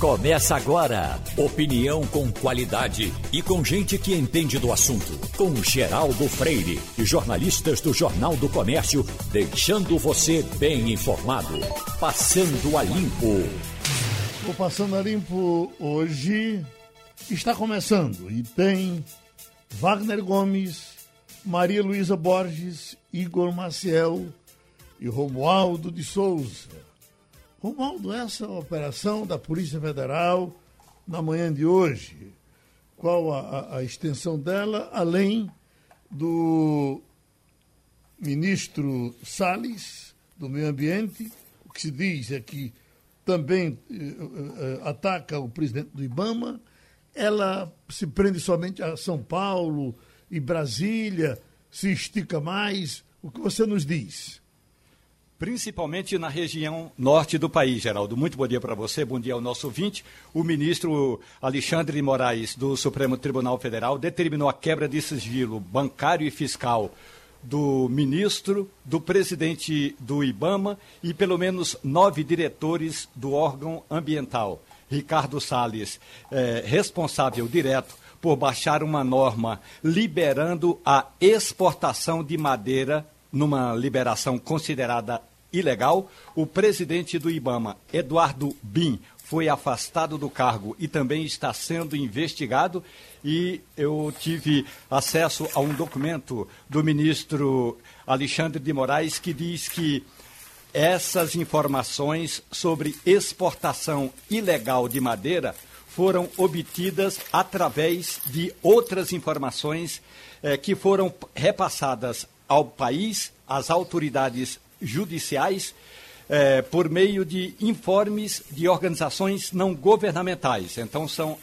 Começa agora. Opinião com qualidade e com gente que entende do assunto. Com Geraldo Freire e jornalistas do Jornal do Comércio, deixando você bem informado. Passando a Limpo. O Passando a Limpo hoje está começando e tem Wagner Gomes, Maria Luísa Borges, Igor Maciel e Romualdo de Souza. Romualdo, essa operação da Polícia Federal na manhã de hoje, qual a, a extensão dela, além do ministro Salles, do Meio Ambiente, o que se diz é que também eh, eh, ataca o presidente do Ibama, ela se prende somente a São Paulo e Brasília, se estica mais. O que você nos diz? Principalmente na região norte do país, Geraldo. Muito bom dia para você, bom dia ao nosso ouvinte. O ministro Alexandre de Moraes, do Supremo Tribunal Federal, determinou a quebra de sigilo bancário e fiscal do ministro, do presidente do IBAMA e pelo menos nove diretores do órgão ambiental. Ricardo Salles, é, responsável direto por baixar uma norma liberando a exportação de madeira numa liberação considerada ilegal. O presidente do IBAMA, Eduardo Bin, foi afastado do cargo e também está sendo investigado. E eu tive acesso a um documento do ministro Alexandre de Moraes que diz que essas informações sobre exportação ilegal de madeira foram obtidas através de outras informações eh, que foram repassadas ao país, às autoridades judiciais é, por meio de informes de organizações não governamentais. Então, são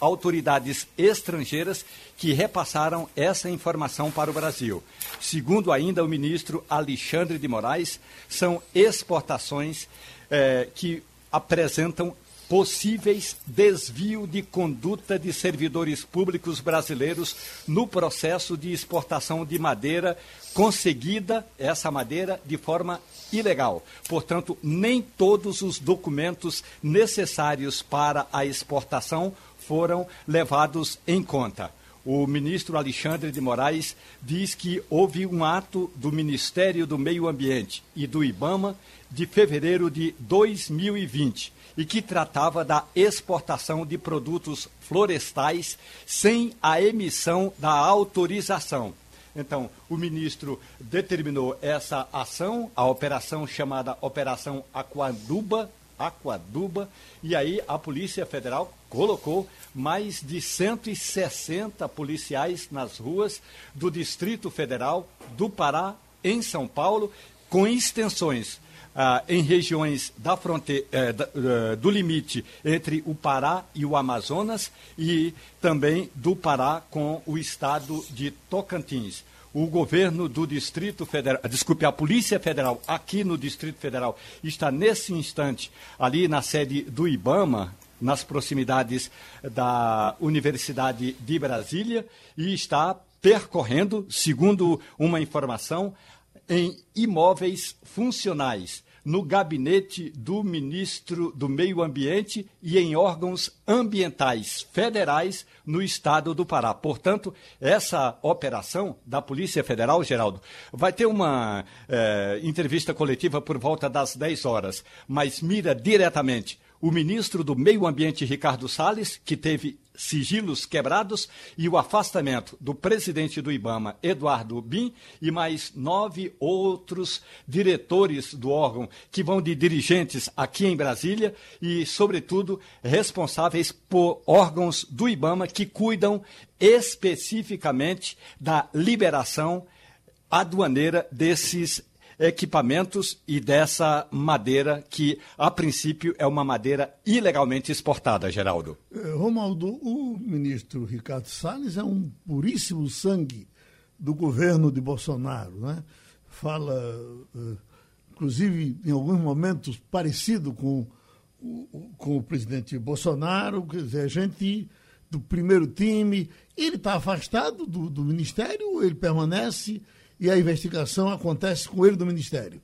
autoridades estrangeiras que repassaram essa informação para o Brasil. Segundo ainda o ministro Alexandre de Moraes, são exportações é, que apresentam possíveis desvio de conduta de servidores públicos brasileiros no processo de exportação de madeira conseguida essa madeira de forma ilegal. Portanto, nem todos os documentos necessários para a exportação foram levados em conta. O ministro Alexandre de Moraes diz que houve um ato do Ministério do Meio Ambiente e do IBAMA de fevereiro de 2020 e que tratava da exportação de produtos florestais sem a emissão da autorização. Então, o ministro determinou essa ação, a operação chamada Operação Aquaduba, Aquaduba, e aí a Polícia Federal colocou mais de 160 policiais nas ruas do Distrito Federal, do Pará, em São Paulo, com extensões ah, em regiões da fronteira, eh, da, uh, do limite entre o Pará e o Amazonas e também do Pará com o estado de Tocantins. O governo do Distrito Federal, desculpe, a Polícia Federal aqui no Distrito Federal está nesse instante ali na sede do IBAMA, nas proximidades da Universidade de Brasília e está percorrendo, segundo uma informação, em imóveis funcionais no gabinete do ministro do Meio Ambiente e em órgãos ambientais federais no estado do Pará. Portanto, essa operação da Polícia Federal, Geraldo, vai ter uma eh, entrevista coletiva por volta das 10 horas, mas mira diretamente o ministro do Meio Ambiente, Ricardo Salles, que teve sigilos quebrados, e o afastamento do presidente do IBAMA, Eduardo Bin, e mais nove outros diretores do órgão, que vão de dirigentes aqui em Brasília e, sobretudo, responsáveis por órgãos do IBAMA que cuidam especificamente da liberação aduaneira desses equipamentos e dessa madeira que, a princípio, é uma madeira ilegalmente exportada, Geraldo. Eh, Romaldo, o ministro Ricardo Salles é um puríssimo sangue do governo de Bolsonaro, né? Fala, eh, inclusive, em alguns momentos, parecido com, com o presidente Bolsonaro, quer dizer, gente do primeiro time, ele está afastado do, do ministério, ele permanece e a investigação acontece com ele do Ministério.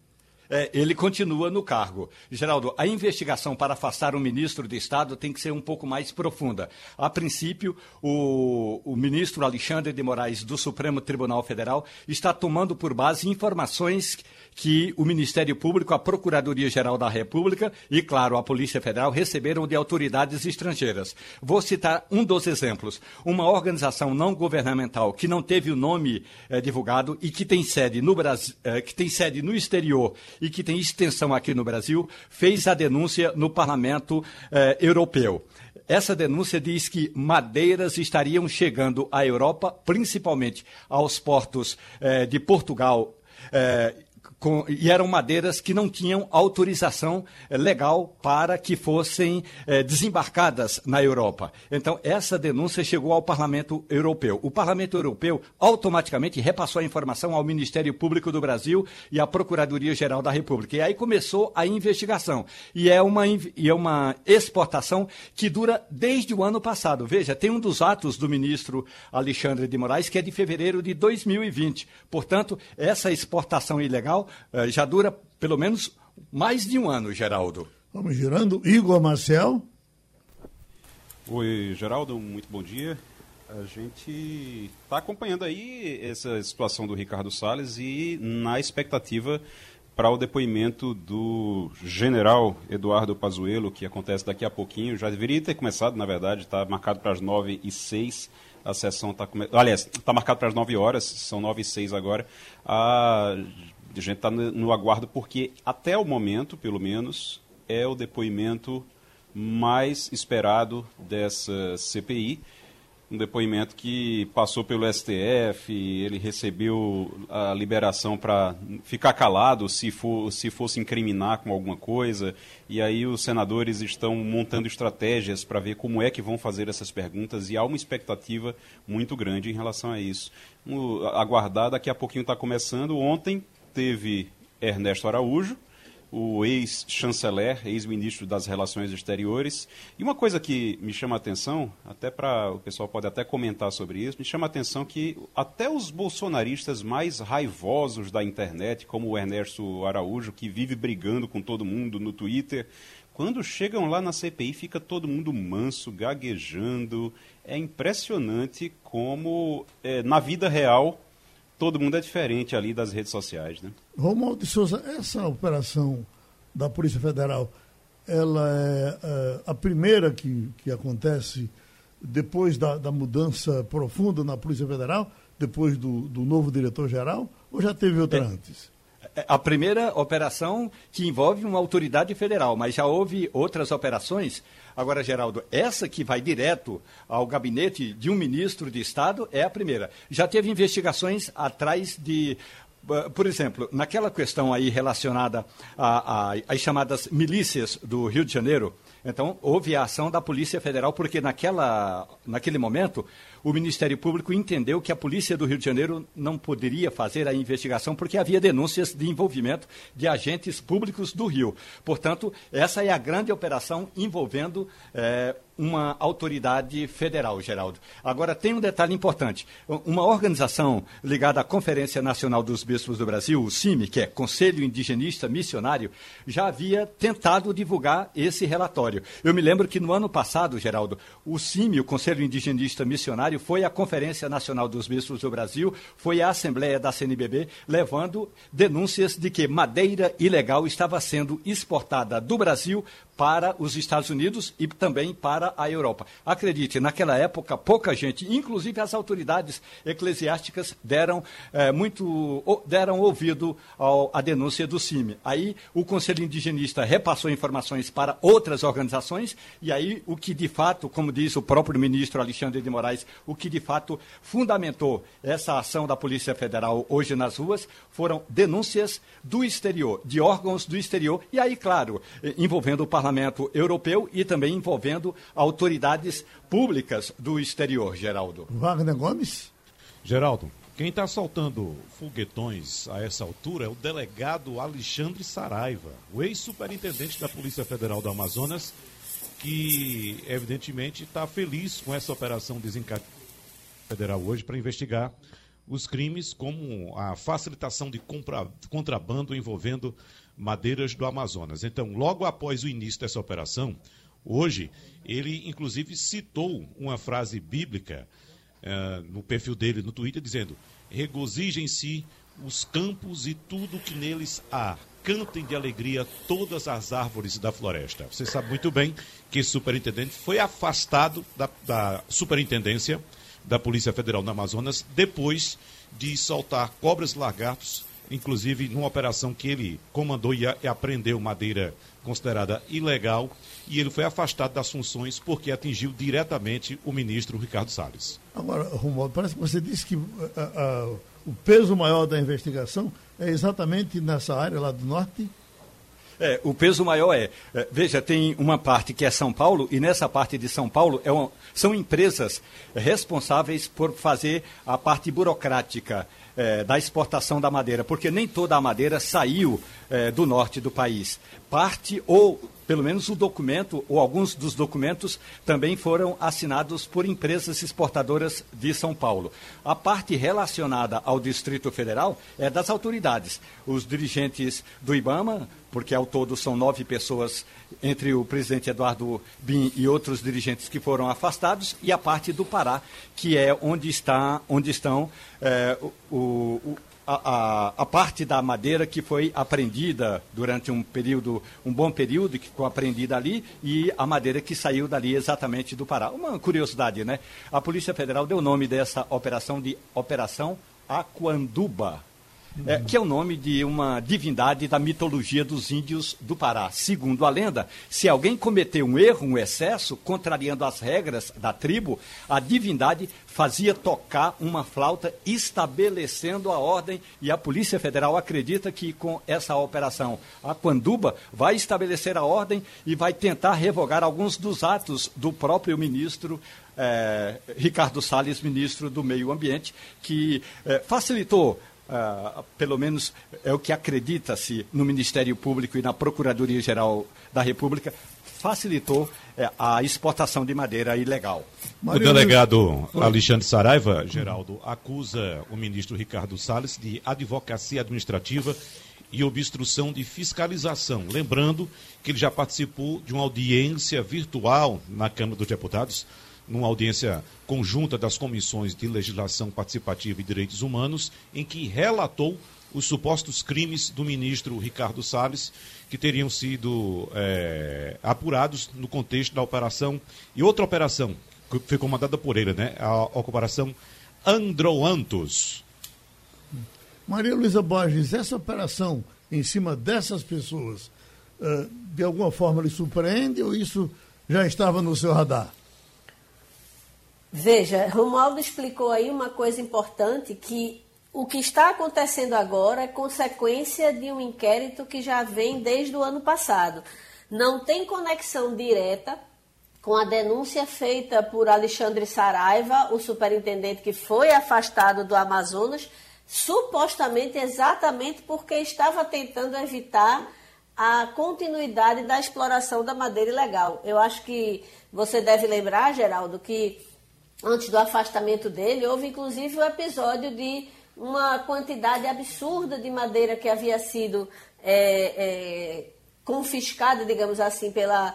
é, ele continua no cargo. Geraldo, a investigação para afastar o ministro de Estado tem que ser um pouco mais profunda. A princípio, o, o ministro Alexandre de Moraes, do Supremo Tribunal Federal, está tomando por base informações que o Ministério Público, a Procuradoria-Geral da República e, claro, a Polícia Federal receberam de autoridades estrangeiras. Vou citar um dos exemplos. Uma organização não governamental que não teve o nome eh, divulgado e que tem sede no Brasil, eh, que tem sede no exterior e que tem extensão aqui no Brasil, fez a denúncia no Parlamento eh, Europeu. Essa denúncia diz que madeiras estariam chegando à Europa, principalmente aos portos de Portugal com, e eram madeiras que não tinham autorização eh, legal para que fossem eh, desembarcadas na Europa. Então, essa denúncia chegou ao Parlamento Europeu. O Parlamento Europeu automaticamente repassou a informação ao Ministério Público do Brasil e à Procuradoria-Geral da República. E aí começou a investigação. E é uma, e é uma exportação que dura desde o ano passado. Veja, tem um dos atos do ministro Alexandre de Moraes que é de fevereiro de 2020. Portanto, essa exportação ilegal já dura pelo menos mais de um ano, Geraldo. Vamos girando. Igor Marcel. Oi, Geraldo, muito bom dia. A gente está acompanhando aí essa situação do Ricardo Salles e na expectativa para o depoimento do general Eduardo Pazuello, que acontece daqui a pouquinho. Já deveria ter começado, na verdade, está marcado para as nove e seis. A sessão está começando. Aliás, está marcado para as nove horas, são nove e seis agora. A a gente está no, aguardo porque, até o momento, pelo menos, é o depoimento mais esperado dessa CPI. Um depoimento que passou pelo STF, ele recebeu a liberação para ficar calado se, for, se fosse incriminar com alguma coisa, e aí os senadores estão montando estratégias para ver como é que vão fazer essas perguntas, e há uma expectativa muito grande em relação a isso. aguardar, daqui a pouquinho está começando. Ontem teve Ernesto Araújo, o ex-chanceler, ex-ministro das Relações Exteriores. E uma coisa que me chama a atenção, até para o pessoal pode até comentar sobre isso, me chama a atenção que até os bolsonaristas mais raivosos da internet, como o Ernesto Araújo, que vive brigando com todo mundo no Twitter, quando chegam lá na CPI fica todo mundo manso, gaguejando. É impressionante como é, na vida real todo mundo é diferente ali das redes sociais, né? Romualdo de Souza, essa operação da Polícia Federal, ela é, é a primeira que, que acontece depois da, da, mudança profunda na Polícia Federal, depois do, do novo diretor-geral, ou já teve outra é, antes? A primeira operação que envolve uma autoridade federal, mas já houve outras operações Agora, Geraldo, essa que vai direto ao gabinete de um ministro de Estado é a primeira. Já teve investigações atrás de eh, por exemplo, naquela questão aí relacionada às chamadas milícias do Rio de Janeiro, então houve a ação da Polícia Federal, porque naquela, naquele momento o Ministério Público entendeu que a Polícia do Rio de Janeiro não poderia fazer a investigação porque havia denúncias de envolvimento de agentes públicos do Rio. Portanto, essa é a grande operação envolvendo. Eh, uma autoridade federal, Geraldo. Agora, tem um detalhe importante. Uma organização ligada à Conferência Nacional dos Bispos do Brasil, o CIMI, que é Conselho Indigenista Missionário, já havia tentado divulgar esse relatório. Eu me lembro que no ano passado, Geraldo, o CIMI, o Conselho Indigenista Missionário, foi à Conferência Nacional dos Bispos do Brasil, foi à Assembleia da CNBB, levando denúncias de que madeira ilegal estava sendo exportada do Brasil para os Estados Unidos e também para a Europa. Acredite, naquela época, pouca gente, inclusive as autoridades eclesiásticas, deram, é, muito, deram ouvido ao, à denúncia do CIMI. Aí o Conselho Indigenista repassou informações para outras organizações, e aí o que de fato, como diz o próprio ministro Alexandre de Moraes, o que de fato fundamentou essa ação da Polícia Federal hoje nas ruas foram denúncias do exterior, de órgãos do exterior, e aí, claro, envolvendo o parlamento Parlamento Europeu e também envolvendo autoridades públicas do exterior, Geraldo. Wagner Gomes? Geraldo, quem está soltando foguetões a essa altura é o delegado Alexandre Saraiva, o ex-superintendente da Polícia Federal do Amazonas, que evidentemente está feliz com essa operação desencadeada federal hoje para investigar os crimes como a facilitação de compra, contrabando envolvendo madeiras do Amazonas. Então, logo após o início dessa operação, hoje, ele inclusive citou uma frase bíblica uh, no perfil dele no Twitter, dizendo: Regozijem-se os campos e tudo que neles há. Cantem de alegria todas as árvores da floresta. Você sabe muito bem que esse superintendente foi afastado da, da superintendência da Polícia Federal no Amazonas depois de soltar cobras e lagartos, inclusive numa operação que ele comandou e, e apreendeu madeira considerada ilegal, e ele foi afastado das funções porque atingiu diretamente o ministro Ricardo Salles. Agora, Romualdo, parece que você disse que uh, uh, o peso maior da investigação é exatamente nessa área lá do norte? É, o peso maior é, é, veja, tem uma parte que é São Paulo, e nessa parte de São Paulo é uma, são empresas responsáveis por fazer a parte burocrática é, da exportação da madeira, porque nem toda a madeira saiu é, do norte do país. Parte ou pelo menos o documento, ou alguns dos documentos, também foram assinados por empresas exportadoras de São Paulo. A parte relacionada ao Distrito Federal é das autoridades. Os dirigentes do IBAMA, porque ao todo são nove pessoas, entre o presidente Eduardo Bin e outros dirigentes que foram afastados, e a parte do Pará, que é onde, está, onde estão é, o, o a, a, parte da madeira que foi apreendida durante um período, um bom período, que ficou apreendida ali, e a madeira que saiu dali exatamente do Pará. Uma curiosidade, né? A Polícia Federal deu o nome dessa operação de Operação Aquanduba é, que é o nome de uma divindade da mitologia dos índios do Pará. Segundo a lenda, se alguém cometeu um erro, um excesso, contrariando as regras da tribo, a divindade fazia tocar uma flauta estabelecendo a ordem e a Polícia Federal acredita que com essa operação a Quanduba vai estabelecer a ordem e vai tentar revogar alguns dos atos do próprio ministro eh, Ricardo Salles, ministro do Meio Ambiente, que eh, facilitou Uh, pelo menos é o que acredita-se no Ministério Público e na Procuradoria-Geral da República, facilitou é, a exportação de madeira ilegal. O delegado Alexandre Saraiva, Geraldo, acusa o ministro Ricardo Salles de advocacia administrativa e obstrução de fiscalização. Lembrando que ele já participou de uma audiência virtual na Câmara dos Deputados numa audiência conjunta das comissões de legislação participativa e direitos humanos, em que relatou os supostos crimes do ministro Ricardo Salles, que teriam sido é, apurados no contexto da operação. E outra operação, que foi comandada por ele, né? A operação Androantos. Maria Luísa Borges, essa operação em cima dessas pessoas, de alguma forma lhe surpreende ou isso já estava no seu radar? Veja, Romualdo explicou aí uma coisa importante que o que está acontecendo agora é consequência de um inquérito que já vem desde o ano passado. Não tem conexão direta com a denúncia feita por Alexandre Saraiva, o superintendente que foi afastado do Amazonas, supostamente exatamente porque estava tentando evitar a continuidade da exploração da madeira ilegal. Eu acho que você deve lembrar, Geraldo, que antes do afastamento dele, houve inclusive o um episódio de uma quantidade absurda de madeira que havia sido é, é, confiscada, digamos assim, pela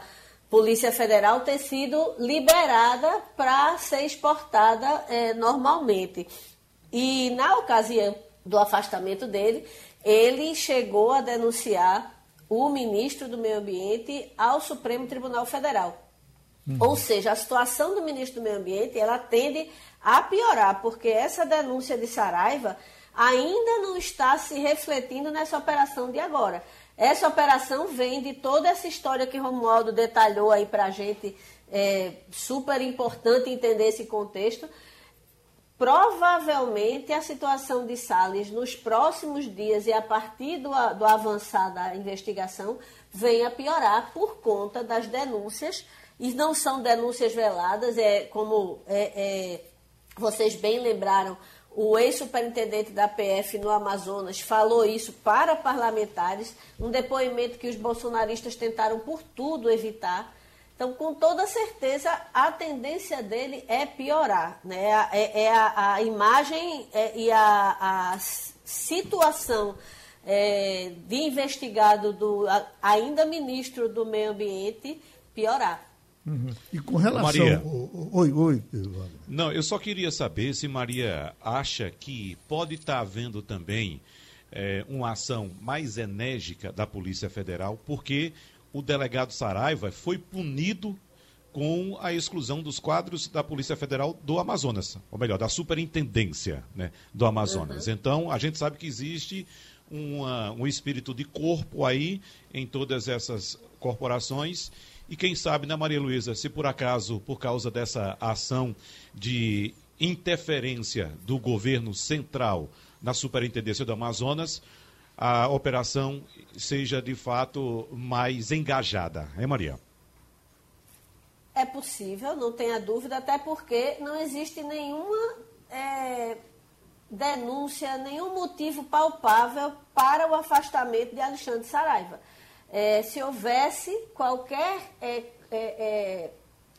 Polícia Federal ter sido liberada para ser exportada é, normalmente. E na ocasião do afastamento dele, ele chegou a denunciar o ministro do Meio Ambiente ao Supremo Tribunal Federal. Uhum. Ou seja, a situação do ministro do Meio Ambiente ela tende a piorar, porque essa denúncia de Saraiva ainda não está se refletindo nessa operação de agora. Essa operação vem de toda essa história que Romualdo detalhou aí para a gente, é super importante entender esse contexto. Provavelmente a situação de Salles nos próximos dias e a partir do, do avançar da investigação venha a piorar por conta das denúncias e não são denúncias veladas, é como é, é, vocês bem lembraram, o ex-superintendente da PF no Amazonas falou isso para parlamentares, um depoimento que os bolsonaristas tentaram por tudo evitar. Então, com toda certeza, a tendência dele é piorar. Né? É, é a, a, imagem é, e a, a situação é, de investigado do ainda ministro do Meio Ambiente piorar. Uhum. E com relação. Maria. Oi, oi. Não, eu só queria saber se Maria acha que pode estar havendo também é, uma ação mais enérgica da Polícia Federal, porque o delegado Saraiva foi punido com a exclusão dos quadros da Polícia Federal do Amazonas, ou melhor, da Superintendência né, do Amazonas. Uhum. Então, a gente sabe que existe uma, um espírito de corpo aí em todas essas corporações. E quem sabe, né, Maria Luísa, se por acaso, por causa dessa ação de interferência do governo central na Superintendência do Amazonas, a operação seja de fato mais engajada, é Maria? É possível, não tenha dúvida, até porque não existe nenhuma é, denúncia, nenhum motivo palpável para o afastamento de Alexandre Saraiva. É, se houvesse qualquer é, é, é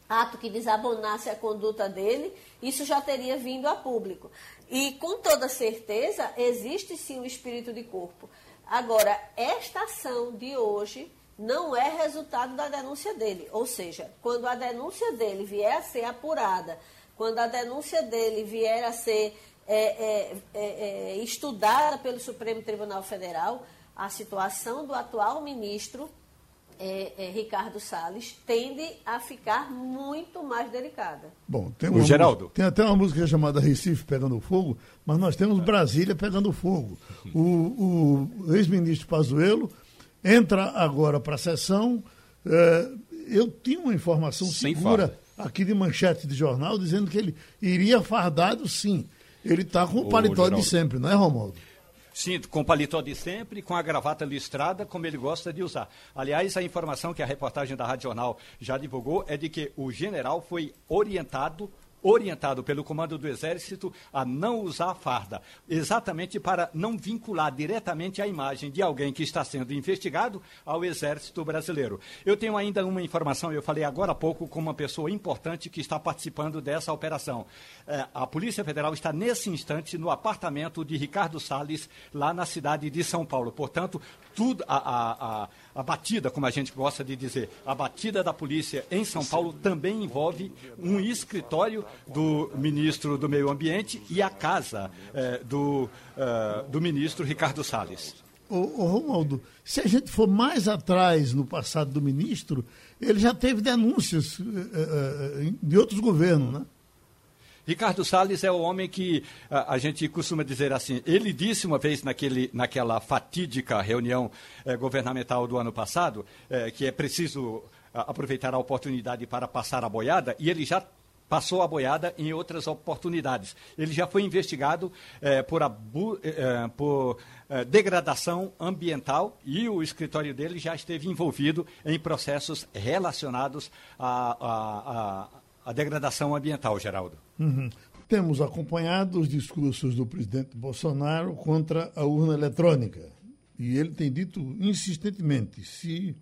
ato que desabonasse a conduta dele, isso já teria vindo a público. E com toda certeza existe sim o espírito de corpo. Agora, esta ação de hoje não é resultado da denúncia dele. Ou seja, quando a denúncia dele vier a ser apurada, quando a denúncia dele vier a ser é, é, é, é, estudada pelo Supremo Tribunal Federal, a situação do atual ministro é, é, Ricardo Salles tende a ficar muito mais delicada. Bom, tem, uma, Geraldo. tem até uma música chamada Recife Pegando Fogo, mas nós temos Brasília Pegando Fogo. O, o ex-ministro Pazuello entra agora para a sessão. É, eu tinha uma informação Sem segura aqui de manchete de jornal dizendo que ele iria fardado, sim. Ele está com o paletó de sempre, não é, Romualdo? Sim, com paletó de sempre, com a gravata listrada, como ele gosta de usar. Aliás, a informação que a reportagem da Rádio Jornal já divulgou é de que o general foi orientado orientado pelo comando do Exército a não usar farda, exatamente para não vincular diretamente a imagem de alguém que está sendo investigado ao Exército Brasileiro. Eu tenho ainda uma informação, eu falei agora há pouco com uma pessoa importante que está participando dessa operação. É, a Polícia Federal está nesse instante no apartamento de Ricardo Salles, lá na cidade de São Paulo. Portanto, tudo a, a, a a batida, como a gente gosta de dizer, a batida da polícia em São Paulo também envolve um escritório do ministro do Meio Ambiente e a casa eh, do, uh, do ministro Ricardo Salles. Ô, ô, se a gente for mais atrás no passado do ministro, ele já teve denúncias uh, uh, de outros governos, né? Ricardo Salles é o homem que a, a, gente costuma dizer assim. Ele disse uma vez naquele, naquela fatídica reunião eh, governamental do ano passado eh, que é preciso a, aproveitar a oportunidade para passar a boiada, e ele já passou a boiada em outras oportunidades. Ele já foi investigado eh, por, abu, por degradação ambiental e o escritório dele já esteve envolvido em processos relacionados à degradação ambiental, Geraldo. Uhum. Temos acompanhado os discursos do presidente Bolsonaro contra a urna eletrônica. E ele tem dito insistentemente: se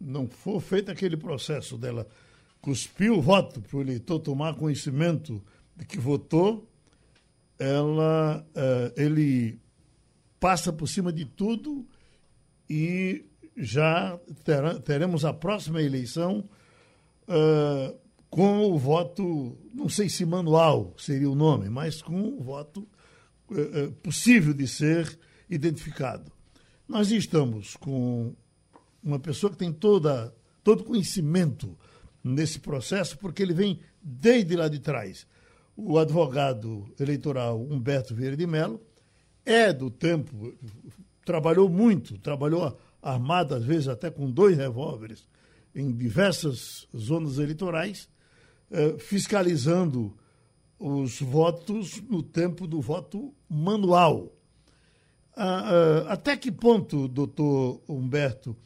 não for feito aquele processo dela cuspir o voto para o eleitor tomar conhecimento de que votou, ela, uh, ele passa por cima de tudo e já terá, teremos a próxima eleição uh, com o voto, não sei se manual seria o nome, mas com o voto eh, possível de ser identificado. Nós estamos com uma pessoa que tem toda, todo conhecimento nesse processo, porque ele vem desde lá de trás. O advogado eleitoral Humberto Vieira de Mello é do tempo, trabalhou muito, trabalhou armado, às vezes até com dois revólveres, em diversas zonas eleitorais, eh, fiscalizando os votos no tempo do voto manual. Ah, ah, até que ponto, doutor Humberto,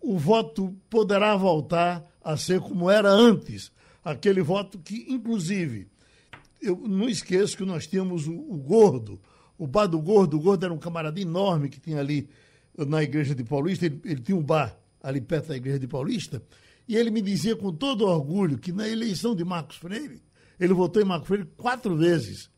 o voto poderá voltar a ser como era antes? Aquele voto que, inclusive, eu não esqueço que nós tínhamos o, o Gordo, o bar do Gordo. O Gordo era um camarada enorme que tinha ali na igreja de Paulista. Ele, ele tinha um bar ali perto da igreja de Paulista. E ele me dizia com todo orgulho que na eleição de Marcos Freire, ele votou em Marcos Freire quatro vezes,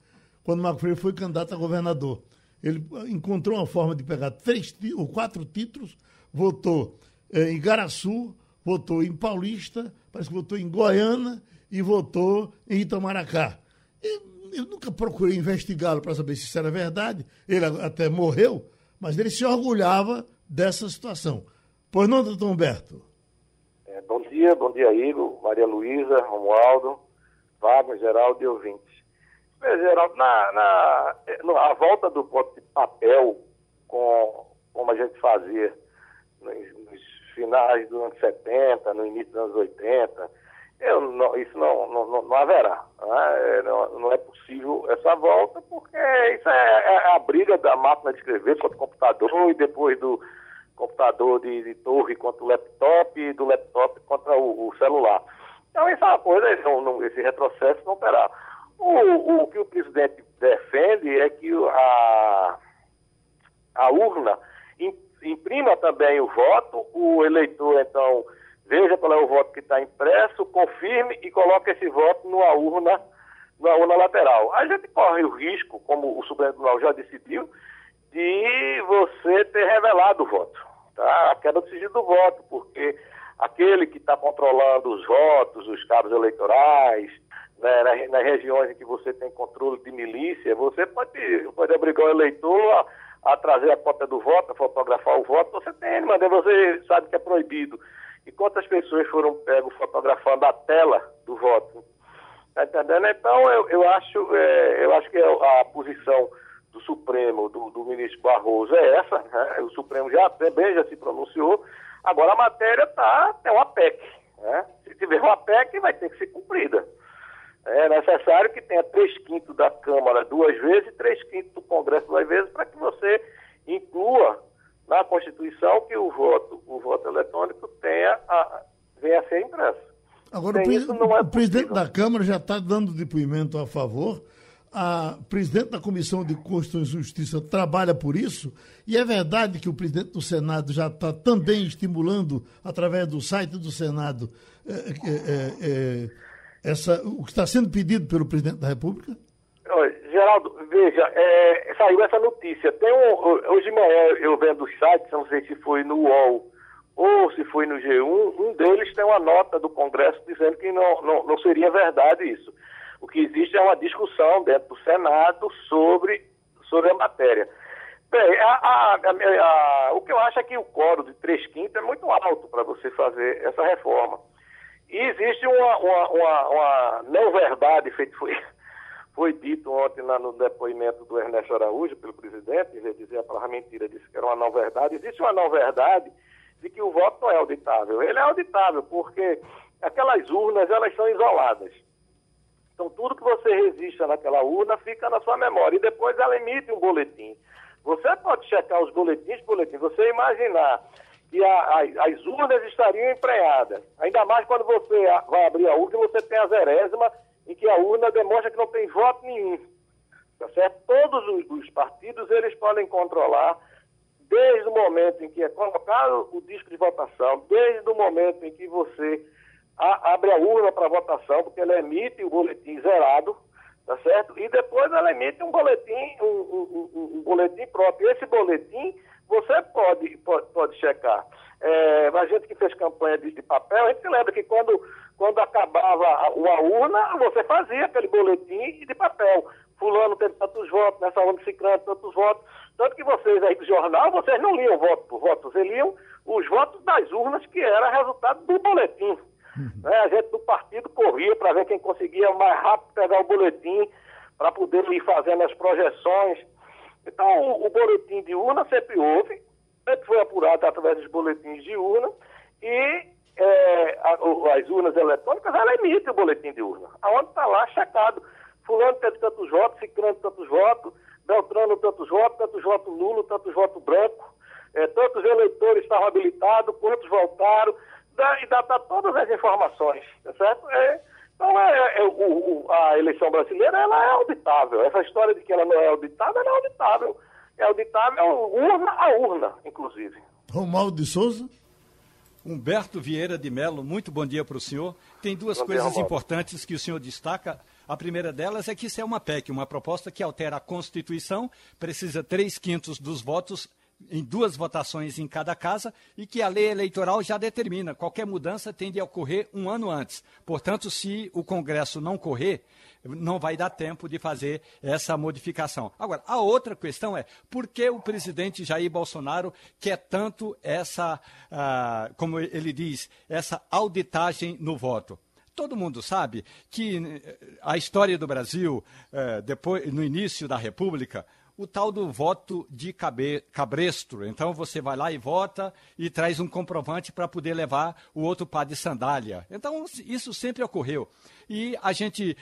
quando Marcos Freire foi candidato a governador. Ele encontrou uma forma de pegar três ou quatro títulos, votou eh, em Garaçu, votou em Paulista, parece que votou em Goiânia e votou em Itamaracá. E, eu nunca procurei investigá-lo para saber se isso era verdade. Ele até morreu, mas ele se orgulhava dessa situação. Pois não, doutor Humberto? É, dia, bom dia, Igor, Maria Luísa, Romualdo, Wagner, Geraldo e ouvintes. Geraldo, na, na, a volta do ponto de papel, com, como a gente fazia nos, nos finais dos anos 70, no início dos anos 80, eu, não, isso não, não, não haverá. Né? Não, não, é possível essa volta, porque isso é, é, a briga da máquina de escrever contra o computador e depois do computador de, de torre contra o laptop e do laptop contra o, o celular. Então, isso é uma coisa, esse retrocesso não terá. O, o que o presidente defende é que a, a urna imprima também o voto, o eleitor, então, veja qual é o voto que está impresso, confirme e coloque esse voto numa urna, numa urna lateral. A gente corre o risco, como o Supremo Tribunal já decidiu, de você ter revelado o voto, tá? A queda do sigilo do voto, porque aquele que está controlando os votos, os cabos eleitorais, né, nas, nas, regiões em que você tem controle de milícia, você pode, pode obrigar o eleitor a, a trazer a cópia do voto, a fotografar o voto, você tem, mas você sabe que é proibido. E quantas pessoas foram pegos fotografando a tela do voto? Tá entendendo? Então, eu, eu, acho, é, eu acho que é a posição do Supremo, do, do ministro Barroso, é essa. Né? O Supremo já também já se pronunciou. Agora a matéria tá, é uma PEC. Né? Se tiver uma PEC, vai ter que ser cumprida. É necessário que tenha três quintos da Câmara duas vezes e três quintos do Congresso duas vezes para que você inclua na Constituição que o voto, o voto eletrônico tenha a, venha a ser impresso. Agora, o, isso, é o presidente da Câmara já está dando depoimento a favor. A presidente da Comissão de Constituição e Justiça trabalha por isso. E é verdade que o presidente do Senado já está também estimulando, através do site do Senado, é, é, essa, o que está sendo pedido pelo presidente da República? Geraldo, veja, é, saiu essa notícia. Tem um, hoje de manhã eu vendo os sites, não sei se foi no UOL ou se foi no G1, um deles tem uma nota do Congresso dizendo que não, não, não seria verdade isso. O que existe é uma discussão dentro do Senado sobre, sobre a matéria. Bem, a, a, a, o que eu acho é que o coro de 3 quintos é muito alto para você fazer essa reforma. E existe uma, uma, uma, uma não-verdade, feito foi, foi dito ontem lá no depoimento do Ernesto Araújo, pelo presidente, ele dizia a mentira, disse que era uma não-verdade. Existe uma não-verdade de que o voto não é auditável. Ele é auditável porque aquelas urnas, elas são isoladas. Então, tudo que você resista naquela urna fica na sua memória. E depois ela emite um boletim. Você pode checar os boletins, boletins. Você imaginar que a, a, as urnas estariam emprenhadas. Ainda mais quando você vai abrir a urna e você tem a zerésima em que a urna demonstra que não tem voto nenhum. Tá certo? Todos os, os partidos eles podem controlar desde o momento em que é colocado o disco de votação, desde o momento em que você a, abre a urna para votação, porque ela emite o boletim zerado, tá certo? E depois ela emite um boletim, um, um, um, um boletim próprio. Esse boletim você pode, pode, pode checar. É, a gente que fez campanha de, de, papel, a gente lembra que quando, quando acabava uma urna, você fazia aquele boletim de papel. Fulano teve tantos votos, nessa urna ciclano tantos votos. Tanto que vocês aí do jornal, vocês não liam voto por voto, vocês liam os votos das urnas, que era resultado do boletim. Uhum. Né? A gente do partido corria para ver quem conseguia mais rápido pegar o boletim, para poder ir fazendo as projeções então, o, o boletim de urna sempre houve, sempre foi apurado através dos boletins de urna, e é, a, as urnas eletrônicas, ela emite o boletim de urna, aonde está lá checado, fulano teve tantos votos, ciclano tantos votos, Beltrano tantos votos, tantos votos nulo, tantos votos branco, é, tantos eleitores estavam habilitados, quantos votaram, dá, e dá, dá todas as informações, tá certo? É, então, é, é, é, o, o, a eleição brasileira ela é auditável. Essa história de que ela não é auditável, ela é auditável. É auditável urna a urna, inclusive. Romualdo de Souza? Humberto Vieira de Melo, muito bom dia para o senhor. Tem duas bom coisas dia, importantes que o senhor destaca. A primeira delas é que isso é uma PEC, uma proposta que altera a Constituição, precisa três quintos dos votos em duas votações em cada casa e que a lei eleitoral já determina. Qualquer mudança tem de ocorrer um ano antes. Portanto, se o Congresso não correr, não vai dar tempo de fazer essa modificação. Agora, a outra questão é por que o presidente Jair Bolsonaro quer tanto essa, uh, como ele diz, essa auditagem no voto? Todo mundo sabe que eh, a história do Brasil, uh, depois, no início da República, o tal do voto de cabe, cabresto. Então você vai lá e vota e traz um comprovante para poder levar o outro par de sandália. Então isso sempre ocorreu. E a gente,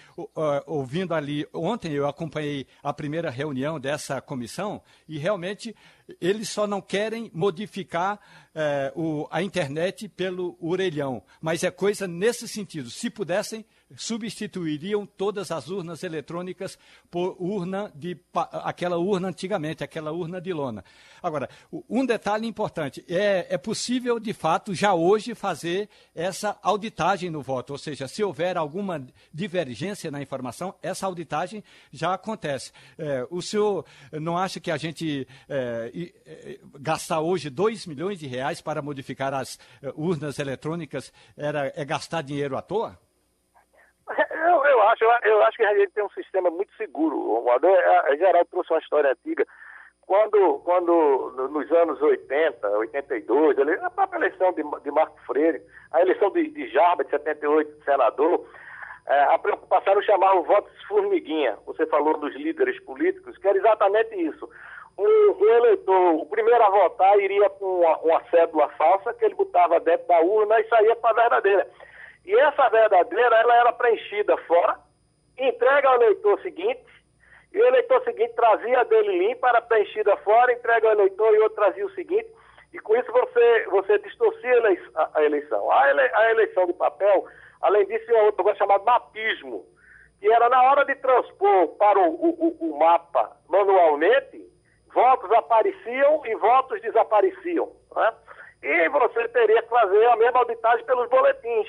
ouvindo ali, ontem eu acompanhei a primeira reunião dessa comissão e realmente eles só não querem modificar uh, o, a internet pelo orelhão, mas é coisa nesse sentido. Se pudessem, substituiriam todas as urnas eletrônicas por urna de aquela urna antigamente, aquela urna de lona. Agora, um detalhe importante, é, é possível, de fato, já hoje fazer essa auditagem no voto, ou seja, se houver alguma divergência na informação, essa auditagem já acontece. É, o senhor não acha que a gente é, é, gastar hoje 2 milhões de reais para modificar as é, urnas eletrônicas era, é gastar dinheiro à toa? Eu, eu, acho, eu acho que a gente tem um sistema muito seguro. A, a Geraldo trouxe uma história antiga. Quando, quando nos anos 80, 82, a própria eleição de, de Marco Freire, a eleição de, de Jarba, de 78, de senador, é, a preocupação era chamar o voto formiguinha. Você falou dos líderes políticos, que era exatamente isso. Um eleitor, o primeiro a votar, iria com uma, uma cédula falsa que ele botava dentro da urna e saía para a verdadeira. E essa verdadeira, ela era preenchida fora, entrega ao eleitor seguinte, e o eleitor seguinte trazia a dele limpa, era preenchida fora, entrega ao eleitor e outro trazia o seguinte, e com isso você, você distorcia a eleição. A, ele, a eleição de papel, além disso, tinha outro negócio chamado mapismo, que era na hora de transpor para o, o, o mapa manualmente, votos apareciam e votos desapareciam. Né? E você teria que fazer a mesma auditagem pelos boletins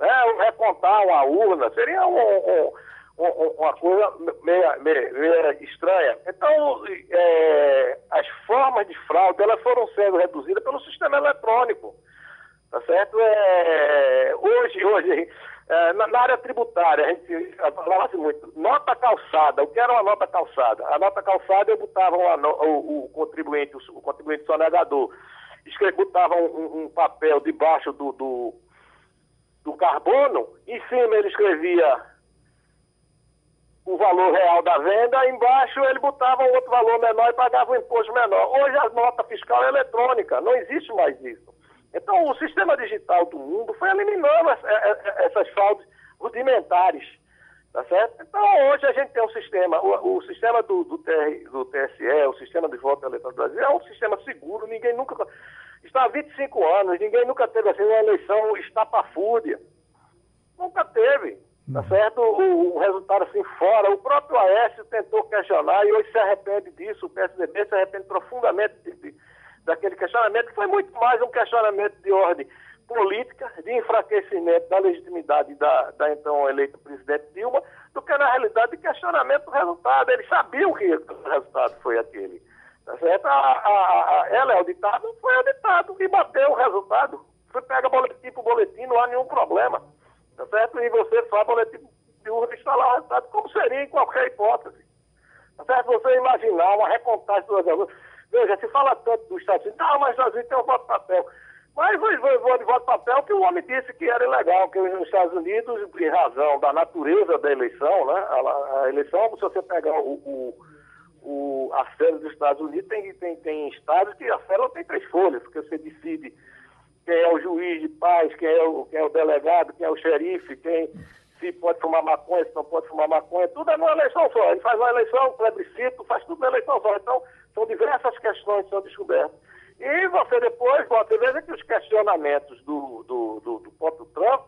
né, recontar uma urna, seria um, um, um, uma coisa meio, estranha. Então, é, as formas de fraude elas foram sendo reduzidas pelo sistema eletrônico. Tá certo? É, hoje, hoje é, na, na, área tributária, a gente falava muito, nota calçada, o que era uma nota calçada? A nota calçada eu botava uma, o, o, contribuinte, o, o contribuinte sonegador, botava um, um, papel debaixo do, do do carbono, em cima ele escrevia o valor real da venda, embaixo ele botava um outro valor menor e pagava um imposto menor. Hoje a nota fiscal é eletrônica, não existe mais isso. Então o sistema digital do mundo foi eliminando é, é, essas fraudes rudimentares. Tá certo? Então hoje a gente tem um sistema, o, o sistema do, do, TR, do TSE, o sistema de voto eletrônico do Brasil, é um sistema seguro, ninguém nunca está há 25 anos, ninguém nunca teve assim uma eleição estapafúrdia. Nunca teve, tá certo? O, o, resultado assim fora. O próprio Aécio tentou questionar e hoje se arrepende disso, o PSDB se arrepende profundamente de, de, daquele questionamento, que foi muito mais um questionamento de ordem política, de enfraquecimento da legitimidade da, da então eleita presidente Dilma, do que na realidade de questionamento do resultado. Eles sabiam que o resultado foi aquele. Tá certo? A, a, a, ela é auditado, foi auditado e bateu o resultado. Você pega boletim por boletim, não há nenhum problema. Tá certo? E você faz boletim de urna e lá o resultado, como seria em qualquer hipótese. Tá certo? Você imaginar uma recontagem dos alunos. Veja, se fala tanto dos Estados Unidos, ah, mas os Estados Unidos tem um voto papel. Mas foi de voto papel que o homem disse que era ilegal, que nos Estados Unidos, em razão da natureza da eleição, né? A, a eleição, se você pegar o, o o, a célula dos Estados Unidos tem, tem, tem estados que a célula tem três folhas, porque você decide quem é o juiz de paz, quem é o, quem é o delegado, quem é o xerife, quem se pode fumar maconha, se não pode fumar maconha, tudo é numa eleição só. Ele faz uma eleição, plebiscito, faz tudo na eleição só. Então, são diversas questões que são descobertas. E você depois, você veja que os questionamentos do, do, do, do próprio Trump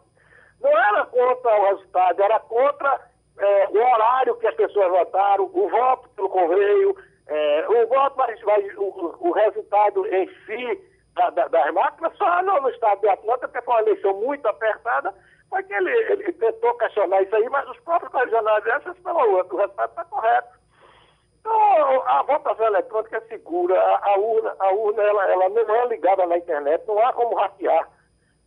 não era contra o resultado, era contra é, o horário que as pessoas votaram, o voto pelo correio, é, o voto, mas, mas o, o, resultado em si da, da, das máquinas, só no, no estado de Atlanta, porque foi uma eleição muito apertada, que ele, ele tentou questionar isso aí, mas os próprios regionais falaram, o resultado está correto. Então, a votação eletrônica é segura, a, a urna, a urna ela, ela não é ligada na internet, não há como hackear.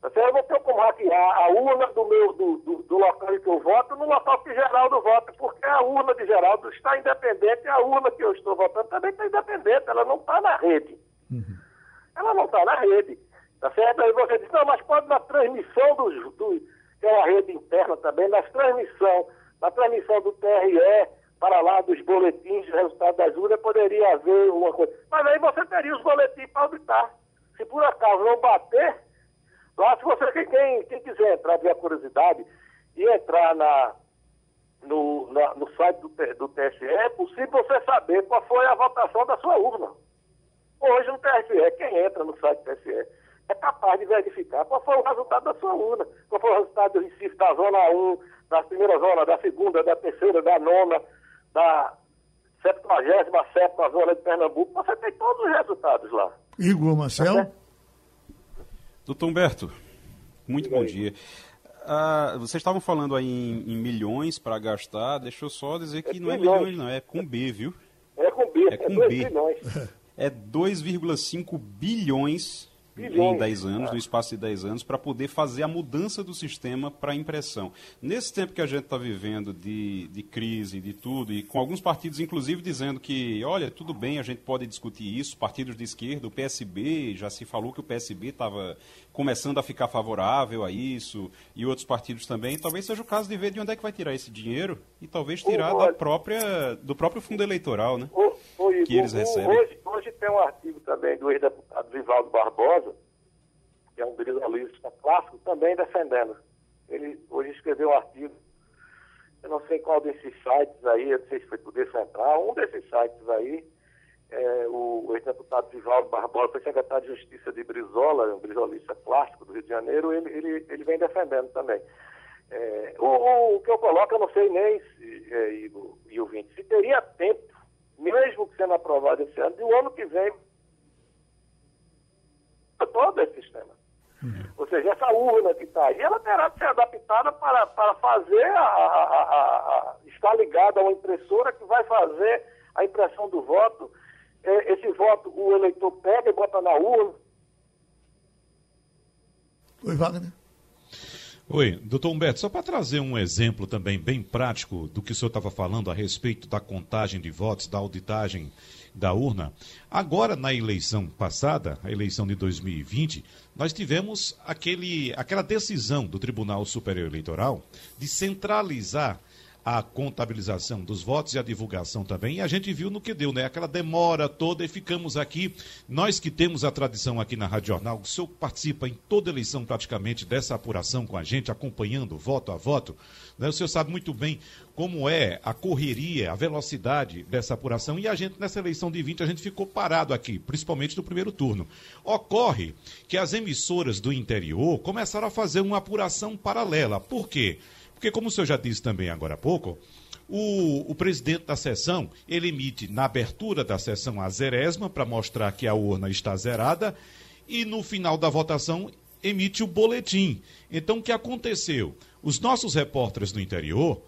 Tá eu não tenho como hackear a urna do, meu, do, do, do local em que eu voto no local que Geraldo vota, porque a urna de Geraldo está independente e a urna que eu estou votando também está independente, ela não está na rede. Uhum. Ela não está na rede. Tá certo? Aí você diz, não, mas pode na transmissão do, do que é uma rede interna também, na transmissão, na transmissão do TRE para lá dos boletins de resultado das urnas, poderia haver uma coisa. Mas aí você teria os boletins para auditar. Se por acaso não bater, Lá, se você, quem, quem quiser entrar, tiver curiosidade, e entrar na, no, na, no site do, do TSE, é possível você saber qual foi a votação da sua urna. Hoje no TSE, quem entra no site do TSE é capaz de verificar qual foi o resultado da sua urna, qual foi o resultado do Recife da zona 1, da primeira zona, da segunda, da terceira, da nona, da 77 zona de Pernambuco. Você tem todos os resultados lá. Igor Marcelo? Tá Doutor Humberto, muito bom dia. Ah, vocês estavam falando aí em, em milhões para gastar, deixa eu só dizer que é não é milhões, não, é com B, viu? É com B, é, com é B. É 2,5 bilhões em 10 anos, no espaço de 10 anos, para poder fazer a mudança do sistema para impressão. Nesse tempo que a gente está vivendo de, de crise, de tudo, e com alguns partidos, inclusive, dizendo que, olha, tudo bem, a gente pode discutir isso, partidos de esquerda, o PSB, já se falou que o PSB estava começando a ficar favorável a isso, e outros partidos também, talvez seja o caso de ver de onde é que vai tirar esse dinheiro, e talvez tirar da própria, do próprio fundo eleitoral, né? que eles recebem. Hoje, hoje tem um artigo também do ex-deputado Vivaldo Barbosa, que é um brisolista clássico, também defendendo. Ele hoje escreveu um artigo, eu não sei qual desses sites aí, eu não sei se foi Poder Central, um desses sites aí, é, o, o ex-deputado Vivaldo Barbosa foi secretário de Justiça de Brizola, um brisolista clássico do Rio de Janeiro, ele, ele, ele vem defendendo também. É, o, o, que eu coloco, eu não sei nem, se, é, e, e o 20, se teria tempo mesmo sendo aprovado esse ano, e o ano que vem todo esse sistema. Uhum. Ou seja, essa urna que está aí, ela terá de ser adaptada para, para fazer a, a, a, a, estar ligada a uma impressora que vai fazer a impressão do voto. É, esse voto o eleitor pega e bota na urna. Oi, Wagner. Oi, doutor Humberto, só para trazer um exemplo também bem prático do que o senhor estava falando a respeito da contagem de votos, da auditagem da urna. Agora, na eleição passada, a eleição de 2020, nós tivemos aquele, aquela decisão do Tribunal Superior Eleitoral de centralizar a contabilização dos votos e a divulgação também. E a gente viu no que deu, né? Aquela demora toda e ficamos aqui. Nós que temos a tradição aqui na Rádio Jornal, o senhor participa em toda eleição praticamente dessa apuração com a gente, acompanhando voto a voto. Né? O senhor sabe muito bem como é a correria, a velocidade dessa apuração. E a gente, nessa eleição de 20, a gente ficou parado aqui, principalmente no primeiro turno. Ocorre que as emissoras do interior começaram a fazer uma apuração paralela. Por quê? Porque, como o senhor já disse também agora há pouco, o, o, presidente da sessão, ele emite na abertura da sessão a zerésima para mostrar que a urna está zerada e no final da votação emite o boletim. Então, o que aconteceu? Os nossos repórteres do interior,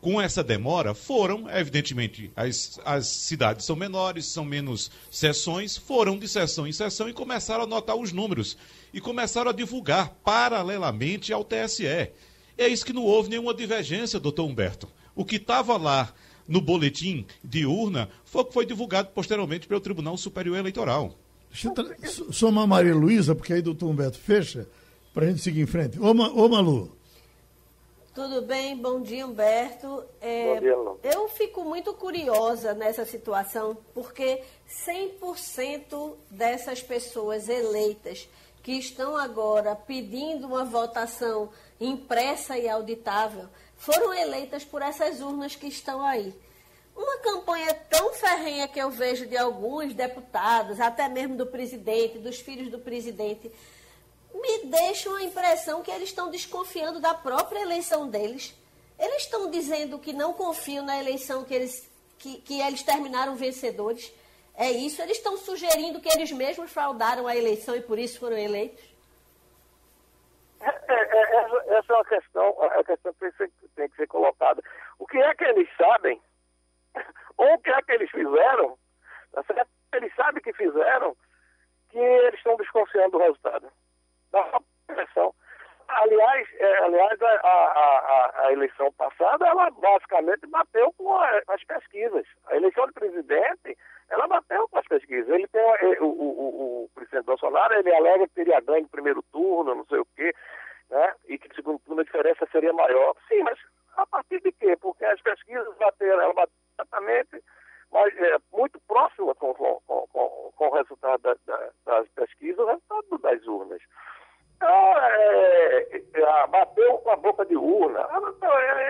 com essa demora, foram, evidentemente, as, as cidades são menores, são menos sessões, foram de sessão em sessão e começaram a anotar os números e começaram a divulgar paralelamente ao TSE. É isso que não houve nenhuma divergência, doutor Humberto. O que estava lá no boletim de urna foi o que foi divulgado posteriormente pelo Tribunal Superior Eleitoral. Deixa eu somar Maria Luísa, porque aí doutor Humberto fecha, para a gente seguir em frente. Ô, ô Malu. Tudo bem? Bom dia, Humberto. É, Bom dia, Lu. Eu fico muito curiosa nessa situação, porque 100% dessas pessoas eleitas que estão agora pedindo uma votação impressa e auditável, foram eleitas por essas urnas que estão aí. Uma campanha tão ferrenha que eu vejo de alguns deputados, até mesmo do presidente, dos filhos do presidente, me deixam a impressão que eles estão desconfiando da própria eleição deles. Eles estão dizendo que não confiam na eleição que eles, que, que eles terminaram vencedores. É isso? Eles estão sugerindo que eles mesmos fraudaram a eleição e por isso foram eleitos? É, é, é, essa é uma questão, a questão que tem que, ser, tem que ser colocada. O que é que eles sabem? Ou o que é que eles fizeram? Tá eles sabem que fizeram que eles estão desconfiando do resultado. Da eleição. Aliás, é, aliás a, a, a, a, eleição passada, ela basicamente bateu com as pesquisas. A eleição de presidente, ela bateu com as pesquisas. Ele tem, é, o, o, o, presidente Bolsonaro, ele alega que teria ganho no primeiro turno, não sei o quê, né? e que segundo turno a diferença seria maior. Sim, mas a partir de quê? Porque as pesquisas bateram, ela bateu exatamente mas é muito próxima com, com, com, com o resultado da, da, das pesquisas, o resultado das urnas. Então, é, é, bateu com a boca de urna.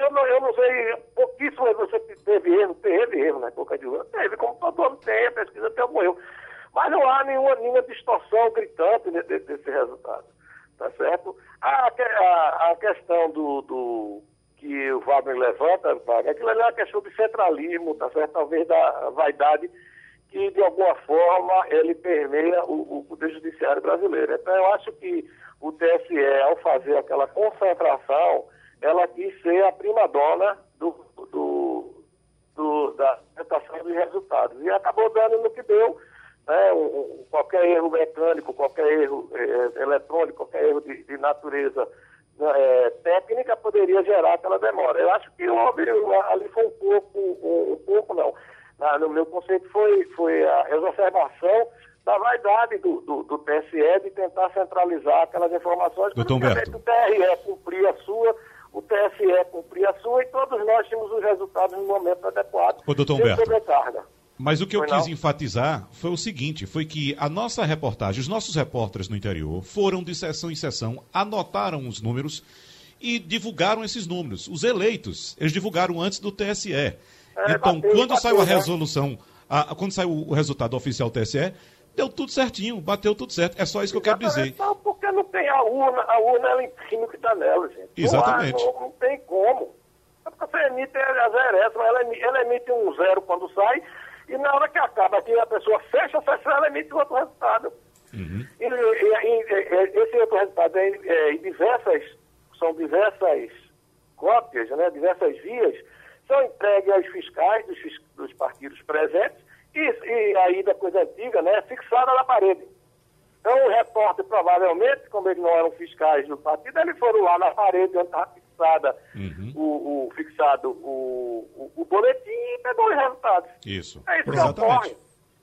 Eu não, eu não sei, pouquíssimo você teve erro, teve erro na boca de urna. Teve, como todo mundo tem, a pesquisa até erro. Mas não há nenhuma, nenhuma distorção gritante desse, desse resultado. Tá certo? A, a, a questão do, do que o Wagner levanta, Wagner, aquilo ali é uma questão de centralismo, tá certo? Talvez da vaidade que, de alguma forma, ele permeia o, o Poder Judiciário brasileiro. Então, eu acho que o TSE, ao fazer aquela concentração, ela quis ser a prima-dona do, do, do, da apresentação dos resultados. E acabou dando no que deu, né? Um, qualquer erro mecânico, qualquer erro é, eletrônico, qualquer erro de, de natureza é, técnica poderia gerar aquela demora. Eu acho que houve, ali foi um pouco, um, um pouco não. Na, no meu conceito foi, foi a exacerbação da vaidade do, do, do, TSE de tentar centralizar aquelas informações. Doutor Humberto. O TRE cumpria a sua, o TSE cumpria a sua e todos nós tínhamos os resultados no momento adequado. Ô, doutor Humberto. Sobrecarga. Mas o que eu quis enfatizar foi o seguinte: foi que a nossa reportagem, os nossos repórteres no interior, foram de sessão em sessão, anotaram os números e divulgaram esses números. Os eleitos, eles divulgaram antes do TSE. É, então, bateu, quando bateu, saiu a né? resolução, a, quando saiu o resultado oficial do TSE, deu tudo certinho, bateu tudo certo. É só isso que eu quero dizer. Não, porque não tem a urna, a urna ela imprime o que está nela, gente. Exatamente. Não, não, não tem como. Você emite a zero, ela emite, ela emite um zero quando sai e na hora que acaba, que a pessoa fecha a sessão, ela emite outro resultado. Uhum. E, e, e, esse outro resultado é, é, em diversas, são diversas cópias, né, diversas vias, são entregues aos fiscais dos, dos partidos presentes e, e aí da coisa antiga, né, fixada na parede. Então o repórter provavelmente, como eles não eram fiscais do partido, eles foram lá na parede onde estava fixada uhum. o, o, fixado o, o, o, boletim e pegou os resultados. Isso. É isso Exatamente. que ocorre.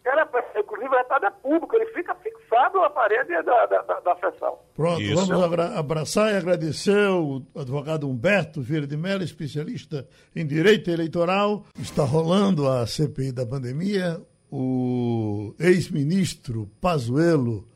Ela, inclusive o resultado é público, ele fica fixado na parede da, da, da, da sessão. Pronto, isso. vamos abraçar e agradecer o advogado Humberto Vieira de Mello, especialista em direito eleitoral. Está rolando a CPI da pandemia. O ex-ministro Pazuello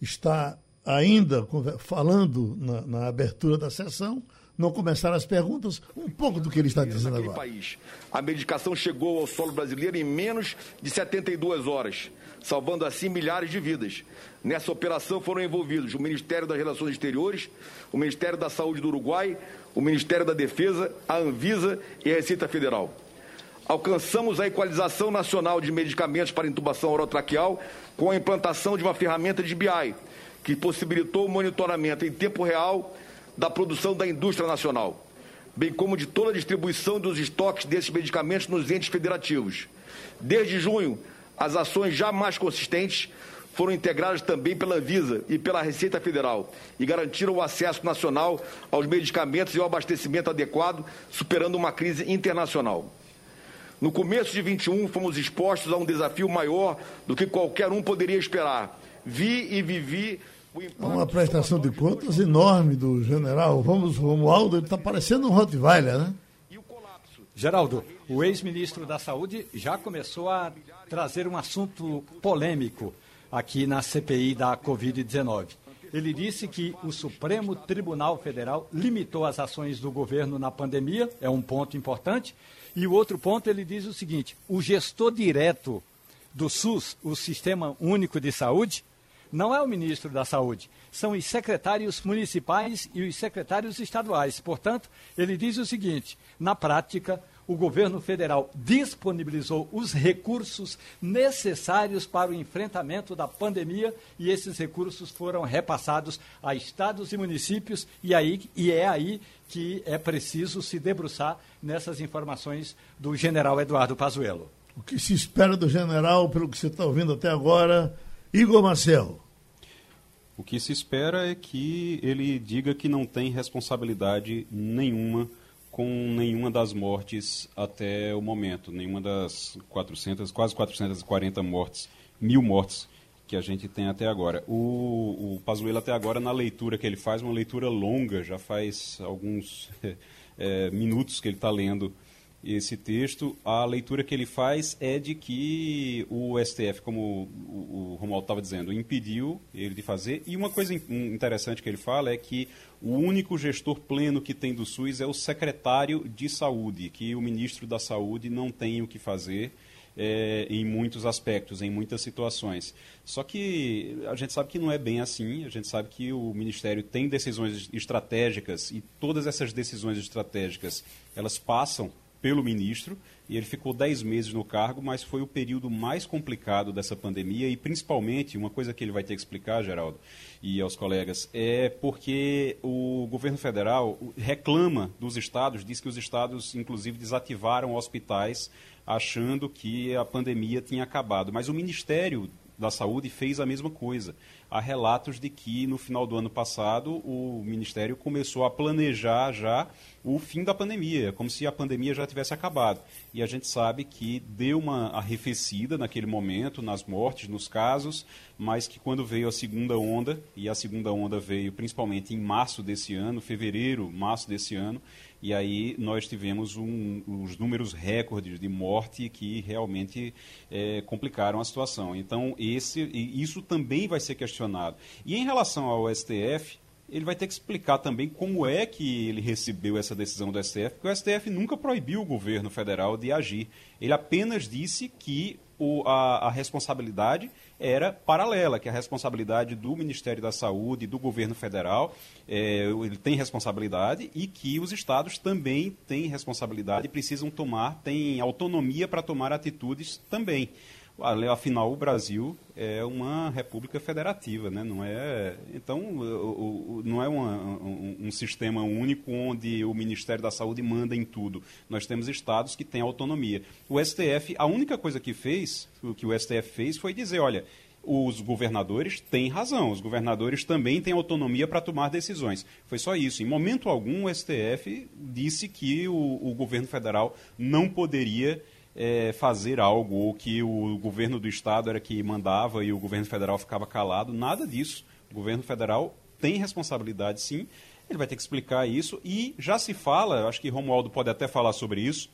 está ainda falando na, na abertura da sessão não começaram as perguntas, um pouco do que ele está dizendo agora. País. A medicação chegou ao solo brasileiro em menos de 72 horas, salvando assim milhares de vidas. Nessa operação foram envolvidos o Ministério das Relações Exteriores, o Ministério da Saúde do Uruguai, o Ministério da Defesa, a Anvisa e a Receita Federal. Alcançamos a equalização nacional de medicamentos para intubação orotraqueal com a implantação de uma ferramenta de BI, que possibilitou o monitoramento em tempo real da produção da indústria nacional, bem como de toda a distribuição dos estoques desses medicamentos nos entes federativos. Desde junho, as ações já mais consistentes foram integradas também pela Anvisa e pela Receita Federal e garantiram o acesso nacional aos medicamentos e o abastecimento adequado, superando uma crise internacional. No começo de 21, fomos expostos a um desafio maior do que qualquer um poderia esperar. Vi e vivi uma prestação de contas enorme do general. Vamos, Romualdo, ele está parecendo um Rottweiler, né? Geraldo, o ex-ministro da Saúde já começou a trazer um assunto polêmico aqui na CPI da Covid-19. Ele disse que o Supremo Tribunal Federal limitou as ações do governo na pandemia, é um ponto importante. E o outro ponto, ele diz o seguinte: o gestor direto do SUS, o Sistema Único de Saúde, não é o ministro da Saúde, são os secretários municipais e os secretários estaduais. Portanto, ele diz o seguinte: na prática, o governo federal disponibilizou os recursos necessários para o enfrentamento da pandemia e esses recursos foram repassados a estados e municípios e, aí, e é aí que é preciso se debruçar nessas informações do general Eduardo Pazuello. O que se espera do general, pelo que você está ouvindo até agora, Igor Marcel? O que se espera é que ele diga que não tem responsabilidade nenhuma com nenhuma das mortes até o momento, nenhuma das 400, quase 440 mortes, mil mortes que a gente tem até agora. O, o Pazuello até agora, na leitura que ele faz, uma leitura longa, já faz alguns é, minutos que ele está lendo esse texto, a leitura que ele faz é de que o STF, como o, Romualdo estava dizendo, impediu ele de fazer. E uma coisa interessante que ele fala é que o único gestor pleno que tem do SUS é o secretário de saúde, que o ministro da Saúde não tem o que fazer. É, em muitos aspectos, em muitas situações. Só que a gente sabe que não é bem assim, a gente sabe que o Ministério tem decisões estratégicas e todas essas decisões estratégicas elas passam pelo ministro e ele ficou 10 meses no cargo, mas foi o período mais complicado dessa pandemia e principalmente, uma coisa que ele vai ter que explicar, Geraldo, e aos colegas, é porque o governo federal reclama dos estados, diz que os estados, inclusive, desativaram hospitais achando que a pandemia tinha acabado. Mas o Ministério da Saúde fez a mesma coisa. Há relatos de que no final do ano passado o Ministério começou a planejar já o fim da pandemia, como se a pandemia já tivesse acabado. E a gente sabe que deu uma arrefecida naquele momento, nas mortes, nos casos, mas que quando veio a segunda onda, e a segunda onda veio principalmente em março desse ano, fevereiro, março desse ano, e aí nós tivemos um, os números recordes de morte que realmente é, complicaram a situação. Então, esse, isso também vai ser questionado. E em relação ao STF, ele vai ter que explicar também como é que ele recebeu essa decisão do STF, porque o STF nunca proibiu o governo federal de agir. Ele apenas disse que o, a, a, responsabilidade era paralela, que a responsabilidade do Ministério da Saúde, do governo federal, é, ele tem responsabilidade e que os estados também têm responsabilidade e precisam tomar, têm autonomia para tomar atitudes também afinal o Brasil é uma república federativa, né? não é então não é uma, um, um, sistema único onde o Ministério da Saúde manda em tudo. Nós temos estados que têm autonomia. O STF, a única coisa que fez, o que o STF fez, foi dizer, olha, os governadores têm razão, os governadores também têm autonomia para tomar decisões. Foi só isso. Em momento algum, o STF disse que o, o governo federal não poderia é, fazer algo, ou que o governo do estado era que mandava e o governo federal ficava calado. Nada disso. O governo federal tem responsabilidade, sim. Ele vai ter que explicar isso. E já se fala, acho que Romualdo pode até falar sobre isso,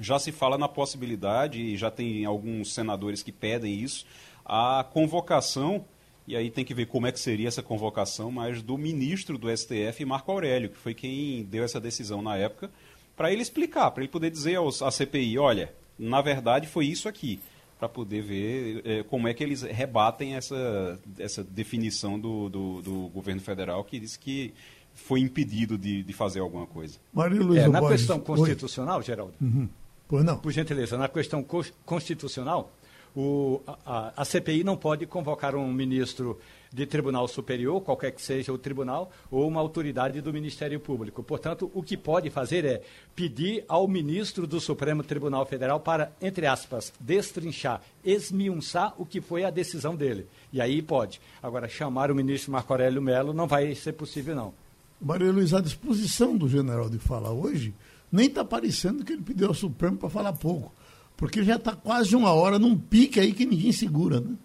já se fala na possibilidade, e já tem alguns senadores que pedem isso, a convocação, e aí tem que ver como é que seria essa convocação, mas do ministro do STF, Marco Aurélio, que foi quem deu essa decisão na época, para ele explicar, para ele poder dizer aos, à CPI, olha, na verdade, foi isso aqui, para poder ver é, como é que eles rebatem essa, essa definição do, do, do governo federal que diz que foi impedido de, de fazer alguma coisa. Maria Luísa é, na Borges. questão constitucional, Oi. Geraldo, uhum. Pois não. por gentileza, na questão constitucional, o, a, a, CPI não pode convocar um ministro de tribunal superior, qualquer que seja o tribunal, ou uma autoridade do Ministério Público. Portanto, o que pode fazer é pedir ao ministro do Supremo Tribunal Federal para, entre aspas, destrinchar, esmiunçar o que foi a decisão dele. E aí pode. Agora, chamar o ministro Marco Aurélio Melo não vai ser possível, não. Maria Luiz, a disposição do general de falar hoje nem está parecendo que ele pediu ao Supremo para falar pouco. Porque já está quase uma hora num pique aí que ninguém segura, né?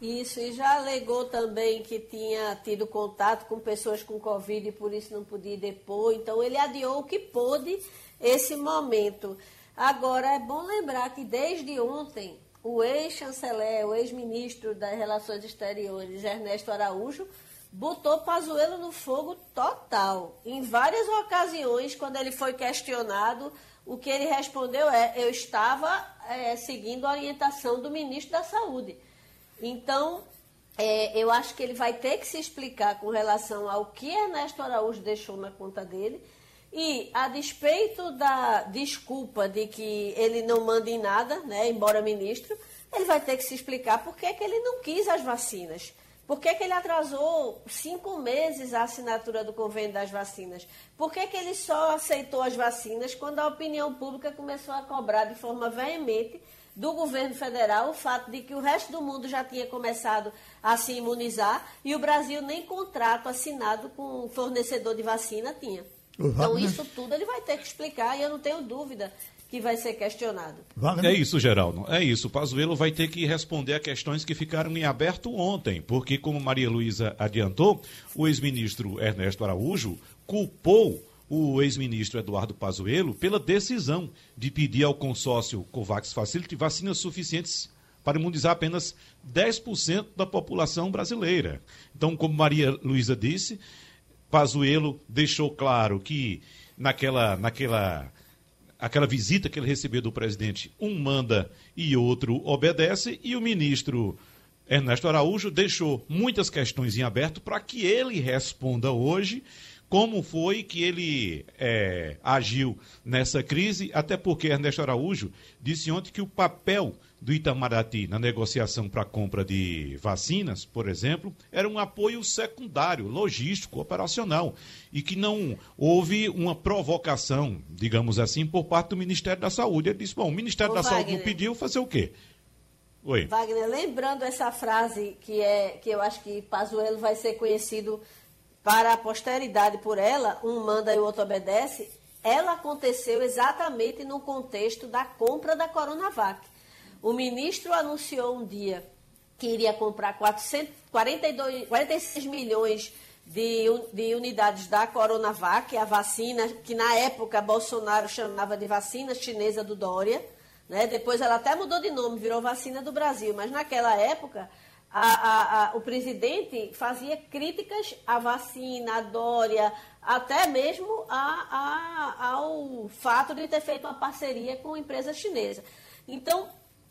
Isso, e já alegou também que tinha tido contato com pessoas com Covid e por isso não podia depor. Então, ele adiou o que pôde esse momento. Agora, é bom lembrar que desde ontem, o ex-chanceler, o ex-ministro das Relações Exteriores, Ernesto Araújo, botou Pazuello no fogo total. Em várias ocasiões, quando ele foi questionado, o que ele respondeu é: eu estava é, seguindo a orientação do ministro da Saúde. Então, é, eu acho que ele vai ter que se explicar com relação ao que Ernesto Araújo deixou na conta dele E, a despeito da desculpa de que ele não manda em nada, né, embora ministro, ele vai ter que se explicar por que, que ele não quis as vacinas. Por que, que ele atrasou cinco meses a assinatura do convênio das vacinas? Por que, que ele só aceitou as vacinas quando a opinião pública começou a cobrar de forma veemente do governo federal o fato de que o resto do mundo já tinha começado a se imunizar e o Brasil nem contrato assinado com o fornecedor de vacina tinha. Então, isso tudo ele vai ter que explicar e eu não tenho dúvida que vai ser questionado. É isso, Geraldo. É isso. O Pazuello vai ter que responder a questões que ficaram em aberto ontem, porque, como Maria Luísa adiantou, o ex-ministro Ernesto Araújo culpou o ex-ministro Eduardo Pazuello pela decisão de pedir ao consórcio COVAX Facility vacinas suficientes para imunizar apenas 10% da população brasileira. Então, como Maria Luísa disse, Pazuello deixou claro que naquela, naquela aquela visita que ele recebeu do presidente, um manda e outro obedece, e o ministro Ernesto Araújo deixou muitas questões em aberto para que ele responda hoje como foi que ele é, agiu nessa crise, até porque Ernesto Araújo disse ontem que o papel do Itamaraty na negociação para a compra de vacinas, por exemplo, era um apoio secundário, logístico, operacional, e que não houve uma provocação, digamos assim, por parte do Ministério da Saúde. Ele disse: bom, o Ministério Ô, da Wagner, Saúde não pediu fazer o quê? Oi. Wagner, lembrando essa frase que é que eu acho que Pazuello vai ser conhecido para a posteridade por ela, um manda e o outro obedece, ela aconteceu exatamente no contexto da compra da Coronavac. O ministro anunciou um dia que iria comprar 400, 42, 46 milhões de, de unidades da Coronavac, a vacina que na época Bolsonaro chamava de vacina chinesa do Dória. Né? Depois ela até mudou de nome, virou vacina do Brasil, mas naquela época a, a, a, o presidente fazia críticas à vacina, à Dória, até mesmo ao fato de ter feito uma parceria com empresa chinesa. Então,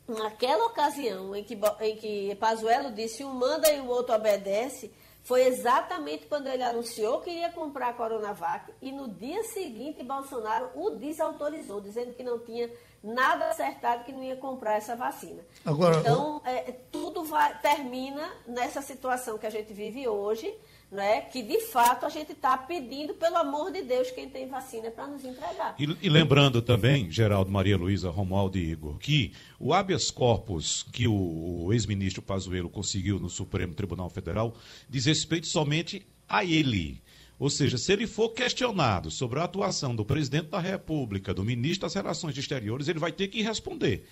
naquela ocasião em que, em que Pazuello disse um manda e o outro obedece, foi exatamente quando ele anunciou que ia comprar a Coronavac e no dia seguinte Bolsonaro o desautorizou, dizendo que não tinha nada acertado que não ia comprar essa vacina. Agora, então, é, tudo vai, termina nessa situação que a gente vive hoje, né, que de fato a gente está pedindo, pelo amor de Deus, quem tem vacina para nos entregar. E, e, lembrando também, Geraldo, Maria Luísa, Romualdo e Igor, que o habeas corpus que o, o ex-ministro Pazuello conseguiu no Supremo Tribunal Federal diz respeito somente a ele. Ou seja, se ele for questionado sobre a atuação do presidente da República, do ministro das Relações Exteriores, ele vai ter que responder.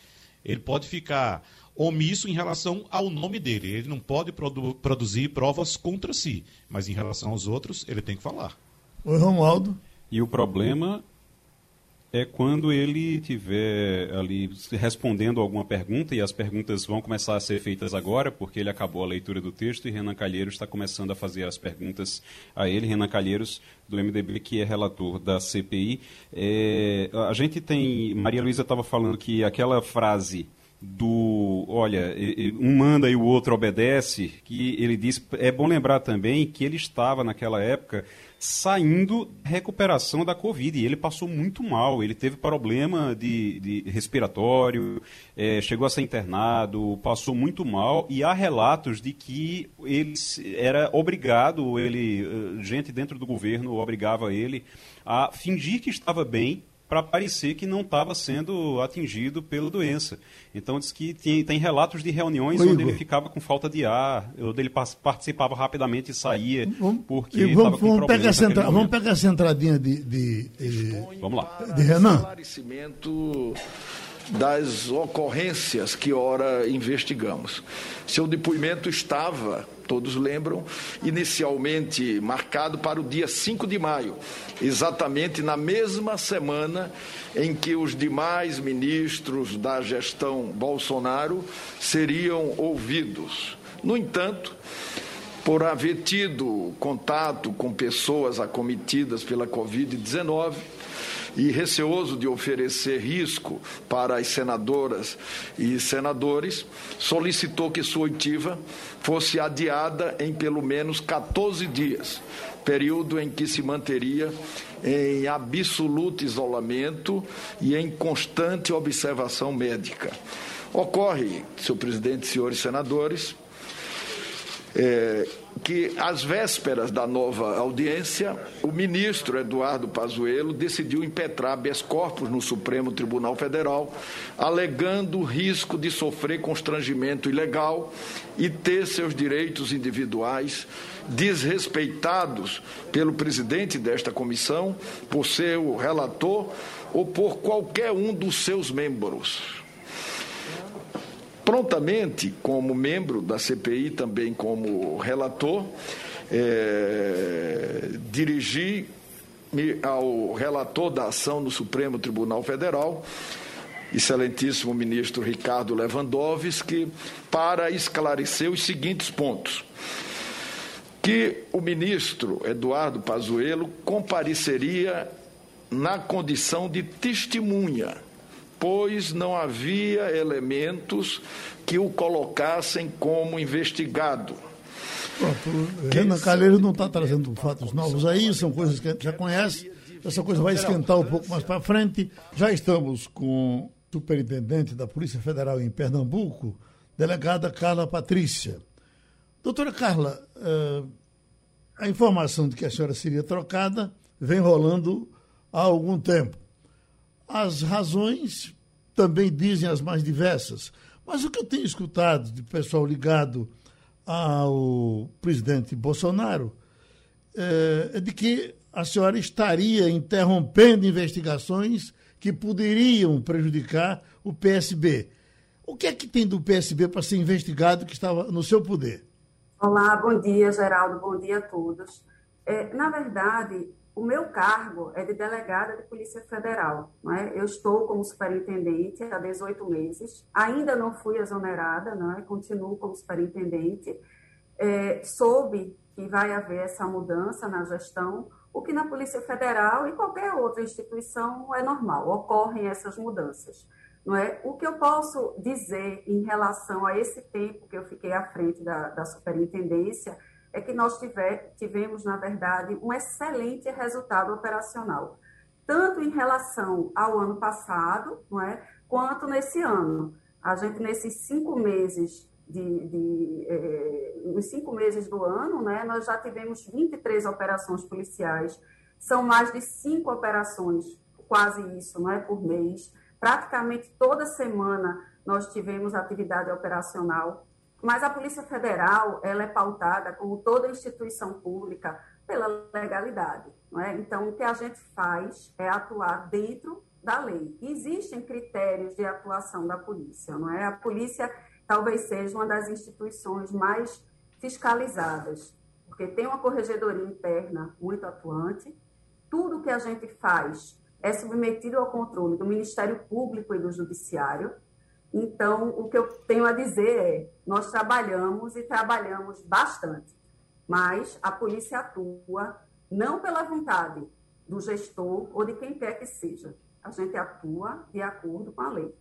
Ele pode ficar omisso em relação ao nome dele. Ele não pode produ produzir provas contra si, mas em relação aos outros, ele tem que falar. Oi, Romualdo. E o problema é quando ele estiver ali respondendo alguma pergunta, e as perguntas vão começar a ser feitas agora, porque ele acabou a leitura do texto e Renan Calheiros está começando a fazer as perguntas a ele. Renan Calheiros, do MDB, que é relator da CPI. É, a gente tem. Maria Luísa estava falando que aquela frase do olha, um manda e o outro obedece, que ele disse, é bom lembrar também que ele estava naquela época saindo recuperação da Covid. E ele passou muito mal, ele teve problema de, de respiratório, é, chegou a ser internado, passou muito mal. E há relatos de que ele era obrigado, ele, eh, gente dentro do governo obrigava ele a fingir que estava bem para parecer que não estava sendo atingido pela doença. Então diz que tem, tem relatos de reuniões Oi, onde Igor. ele ficava com falta de ar, onde ele participava rapidamente e saía vamos, porque estava com vamos pegar, essa vamos pegar essa entradinha de, de, de, vamos lá. de Renan das ocorrências que ora investigamos. Seu depoimento estava, todos lembram, inicialmente marcado para o dia 5 de maio, exatamente na mesma semana em que os demais ministros da gestão Bolsonaro seriam ouvidos. No entanto, por haver tido contato com pessoas acometidas pela Covid-19, e receoso de oferecer risco para as senadoras e senadores, solicitou que sua oitiva fosse adiada em pelo menos 14 dias, período em que se manteria em absoluto isolamento e em constante observação médica. Ocorre, senhor presidente, senhores senadores, é, que às vésperas da nova audiência, o ministro Eduardo Pazuello decidiu impetrar habeas corpus no Supremo Tribunal Federal, alegando o risco de sofrer constrangimento ilegal e ter seus direitos individuais desrespeitados pelo presidente desta comissão, por ser o relator ou por qualquer um dos seus membros prontamente, como membro da CPI, também como relator, é, dirigi ao relator da ação no Supremo Tribunal Federal, excelentíssimo ministro Ricardo Lewandowski, para esclarecer os seguintes pontos. Que o ministro Eduardo Pazuello compareceria na condição de testemunha pois não havia elementos que o colocassem como investigado. Pronto, Renan Calheiros não está trazendo fatos novos aí, são coisas que a gente já conhece. Essa coisa vai esquentar um pouco mais para frente. Já estamos com o superintendente da Polícia Federal em Pernambuco, delegada Carla Patrícia. Doutora Carla, eh, a informação de que a senhora seria trocada vem rolando há algum tempo. As razões também dizem as mais diversas, mas o que eu tenho escutado de pessoal ligado ao presidente Bolsonaro é, é de que a senhora estaria interrompendo investigações que poderiam prejudicar o PSB. O que é que tem do PSB para ser investigado que estava no seu poder? Olá, bom dia, Geraldo, bom dia a todos. É, na verdade, o meu cargo é de delegada de Polícia Federal. Não é? Eu estou como superintendente há 18 meses, ainda não fui exonerada, é? continuo como superintendente. É, soube que vai haver essa mudança na gestão, o que na Polícia Federal e qualquer outra instituição é normal, ocorrem essas mudanças. Não é? O que eu posso dizer em relação a esse tempo que eu fiquei à frente da, da superintendência é que nós tiver, tivemos, na verdade, um excelente resultado operacional, tanto em relação ao ano passado, não é, quanto nesse ano. A gente, nesses cinco meses de, de eh, nos cinco meses do ano, né, nós já tivemos 23 operações policiais, são mais de cinco operações, quase isso, não é, por mês. Praticamente toda semana nós tivemos atividade operacional. Mas a Polícia Federal, ela é pautada, como toda instituição pública, pela legalidade. É? Então, o que a gente faz é atuar dentro da lei. Existem critérios de atuação da polícia, não é? A polícia talvez seja uma das instituições mais fiscalizadas, porque tem uma corregedoria interna muito atuante. Tudo que a gente faz é submetido ao controle do Ministério Público e do Judiciário. Então, o que eu tenho a dizer é: nós trabalhamos e trabalhamos bastante, mas a polícia atua não pela vontade do gestor ou de quem quer que seja. A gente atua de acordo com a lei.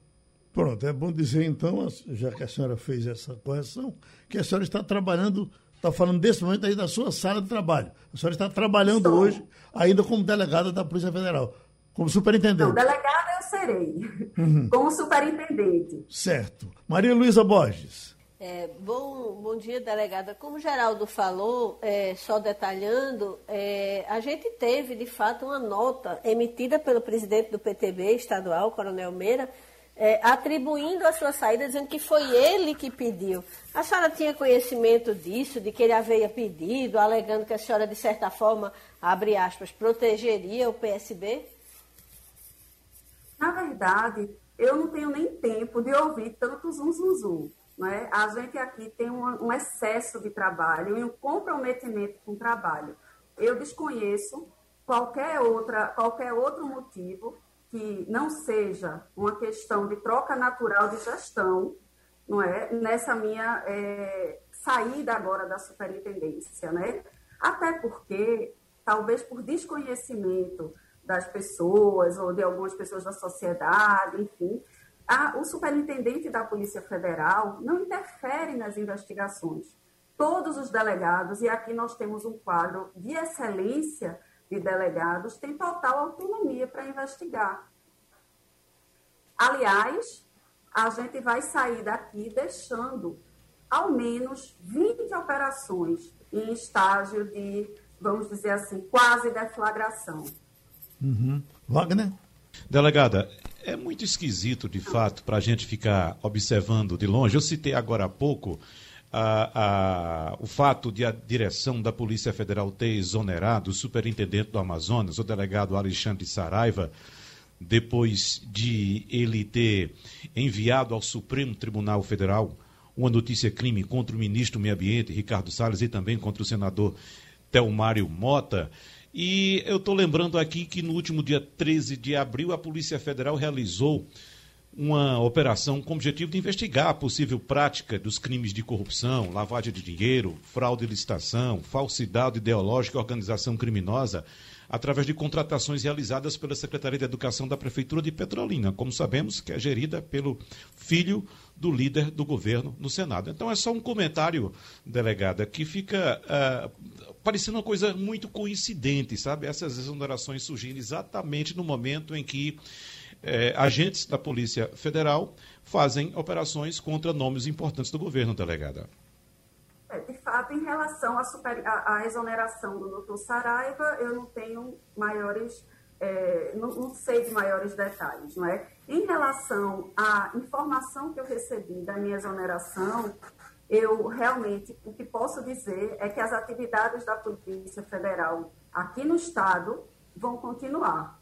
Pronto, é bom dizer então, já que a senhora fez essa correção, que a senhora está trabalhando, está falando desse momento aí da sua sala de trabalho. A senhora está trabalhando Estou. hoje ainda como delegada da Polícia Federal, como superintendente. Não, delegada eu serei, uhum. como superintendente. Certo. Maria Luísa Borges. É, bom, bom dia, delegada. Como o Geraldo falou, é, só detalhando, é, a gente teve, de fato, uma nota emitida pelo presidente do PTB estadual, Coronel Meira, é, atribuindo a sua saída, dizendo que foi ele que pediu. A senhora tinha conhecimento disso, de que ele havia pedido, alegando que a senhora, de certa forma, abre aspas, protegeria o PSB? Na verdade, eu não tenho nem tempo de ouvir tanto zum, zum, zum. Né? A gente aqui tem um, um excesso de trabalho e um comprometimento com o trabalho. Eu desconheço qualquer, outra, qualquer outro motivo que não seja uma questão de troca natural de gestão, não é? Nessa minha é, saída agora da superintendência, né? Até porque, talvez por desconhecimento das pessoas ou de algumas pessoas da sociedade, enfim, a, o superintendente da Polícia Federal não interfere nas investigações. Todos os delegados, e aqui nós temos um quadro de excelência de delegados têm total autonomia para investigar. Aliás, a gente vai sair daqui deixando ao menos 20 operações em estágio de, vamos dizer assim, quase deflagração. Uhum. Wagner? Delegada, é muito esquisito, de fato, para a gente ficar observando de longe. Eu citei agora há pouco a, a, o fato de a direção da Polícia Federal ter exonerado o superintendente do Amazonas, o delegado Alexandre Saraiva, depois de ele ter enviado ao Supremo Tribunal Federal uma notícia crime contra o ministro do Meio Ambiente, Ricardo Salles, e também contra o senador Telmário Mota. E eu estou lembrando aqui que no último dia 13 de abril a Polícia Federal realizou uma operação com o objetivo de investigar a possível prática dos crimes de corrupção, lavagem de dinheiro, fraude e licitação, falsidade ideológica e organização criminosa, através de contratações realizadas pela Secretaria de Educação da Prefeitura de Petrolina, como sabemos, que é gerida pelo filho do líder do governo no Senado. Então é só um comentário, delegada, que fica uh, parecendo uma coisa muito coincidente, sabe? Essas exonerações surgindo exatamente no momento em que é, agentes da Polícia Federal fazem operações contra nomes importantes do governo, delegada. É, de fato, em relação à, à exoneração do doutor Saraiva, eu não tenho maiores, é, não, não, sei de maiores detalhes, não é? Em relação à informação que eu recebi da minha exoneração, eu realmente, o que posso dizer é que as atividades da Polícia Federal aqui no Estado vão continuar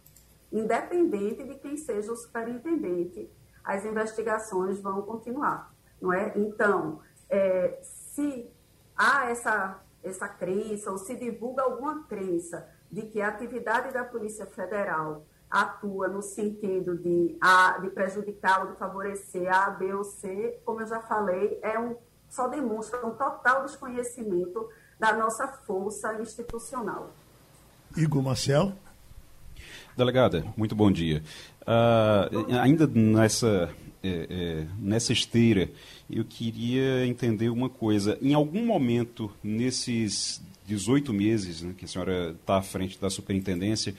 independente de quem seja o superintendente, as investigações vão continuar, não é? Então, é, se há essa, essa crença ou se divulga alguma crença de que a atividade da Polícia Federal atua no sentido de, a, de prejudicar ou de favorecer A, B ou C, como eu já falei, é um, só demonstra um total desconhecimento da nossa força institucional. Igor Marcel? Delegada, muito bom dia. Uh, ainda nessa, é, é, nessa esteira, eu queria entender uma coisa. Em algum momento, nesses 18 meses né, que a senhora está à frente da superintendência,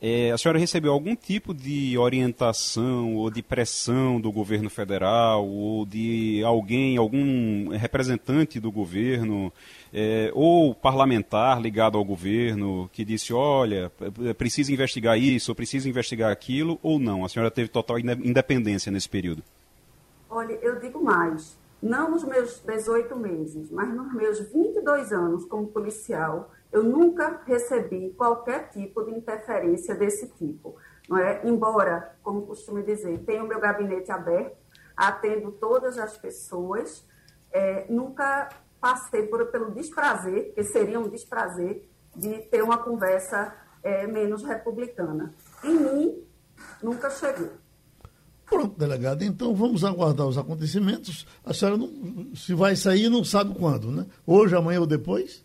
é, a senhora recebeu algum tipo de orientação ou de pressão do governo federal ou de alguém, algum representante do governo é, ou parlamentar ligado ao governo que disse, olha, precisa investigar isso, precisa investigar aquilo, ou não? A senhora teve total independência nesse período? Olha, eu digo mais. Não nos meus 18 meses, mas nos meus 22 anos como policial, eu nunca recebi qualquer tipo de interferência desse tipo. Não é? Embora, como costumo dizer, tenho o meu gabinete aberto, atendo todas as pessoas, é, nunca passei por, pelo desprazer, que seria um desprazer, de ter uma conversa é, menos republicana. Em mim, nunca chegou. Pronto, delegado. Então vamos aguardar os acontecimentos. A senhora não, se vai sair não sabe quando, né? Hoje, amanhã ou depois?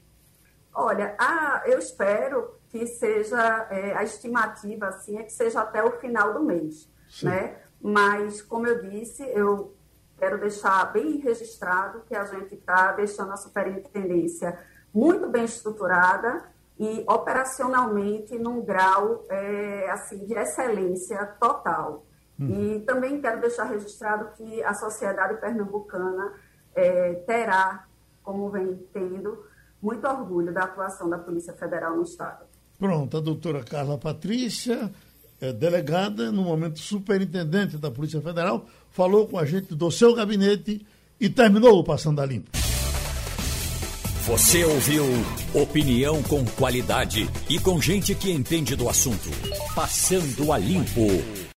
Olha, a, eu espero que seja é, a estimativa assim é que seja até o final do mês, Sim. né? Mas como eu disse, eu quero deixar bem registrado que a gente está deixando a superintendência muito bem estruturada e operacionalmente num grau é, assim de excelência total. Hum. E também quero deixar registrado que a sociedade pernambucana é, terá, como vem tendo, muito orgulho da atuação da Polícia Federal no Estado. Pronto, a doutora Carla Patrícia, é, delegada, no momento superintendente da Polícia Federal, falou com a gente do seu gabinete e terminou o Passando a Limpo. Você ouviu opinião com qualidade e com gente que entende do assunto. Passando a Limpo.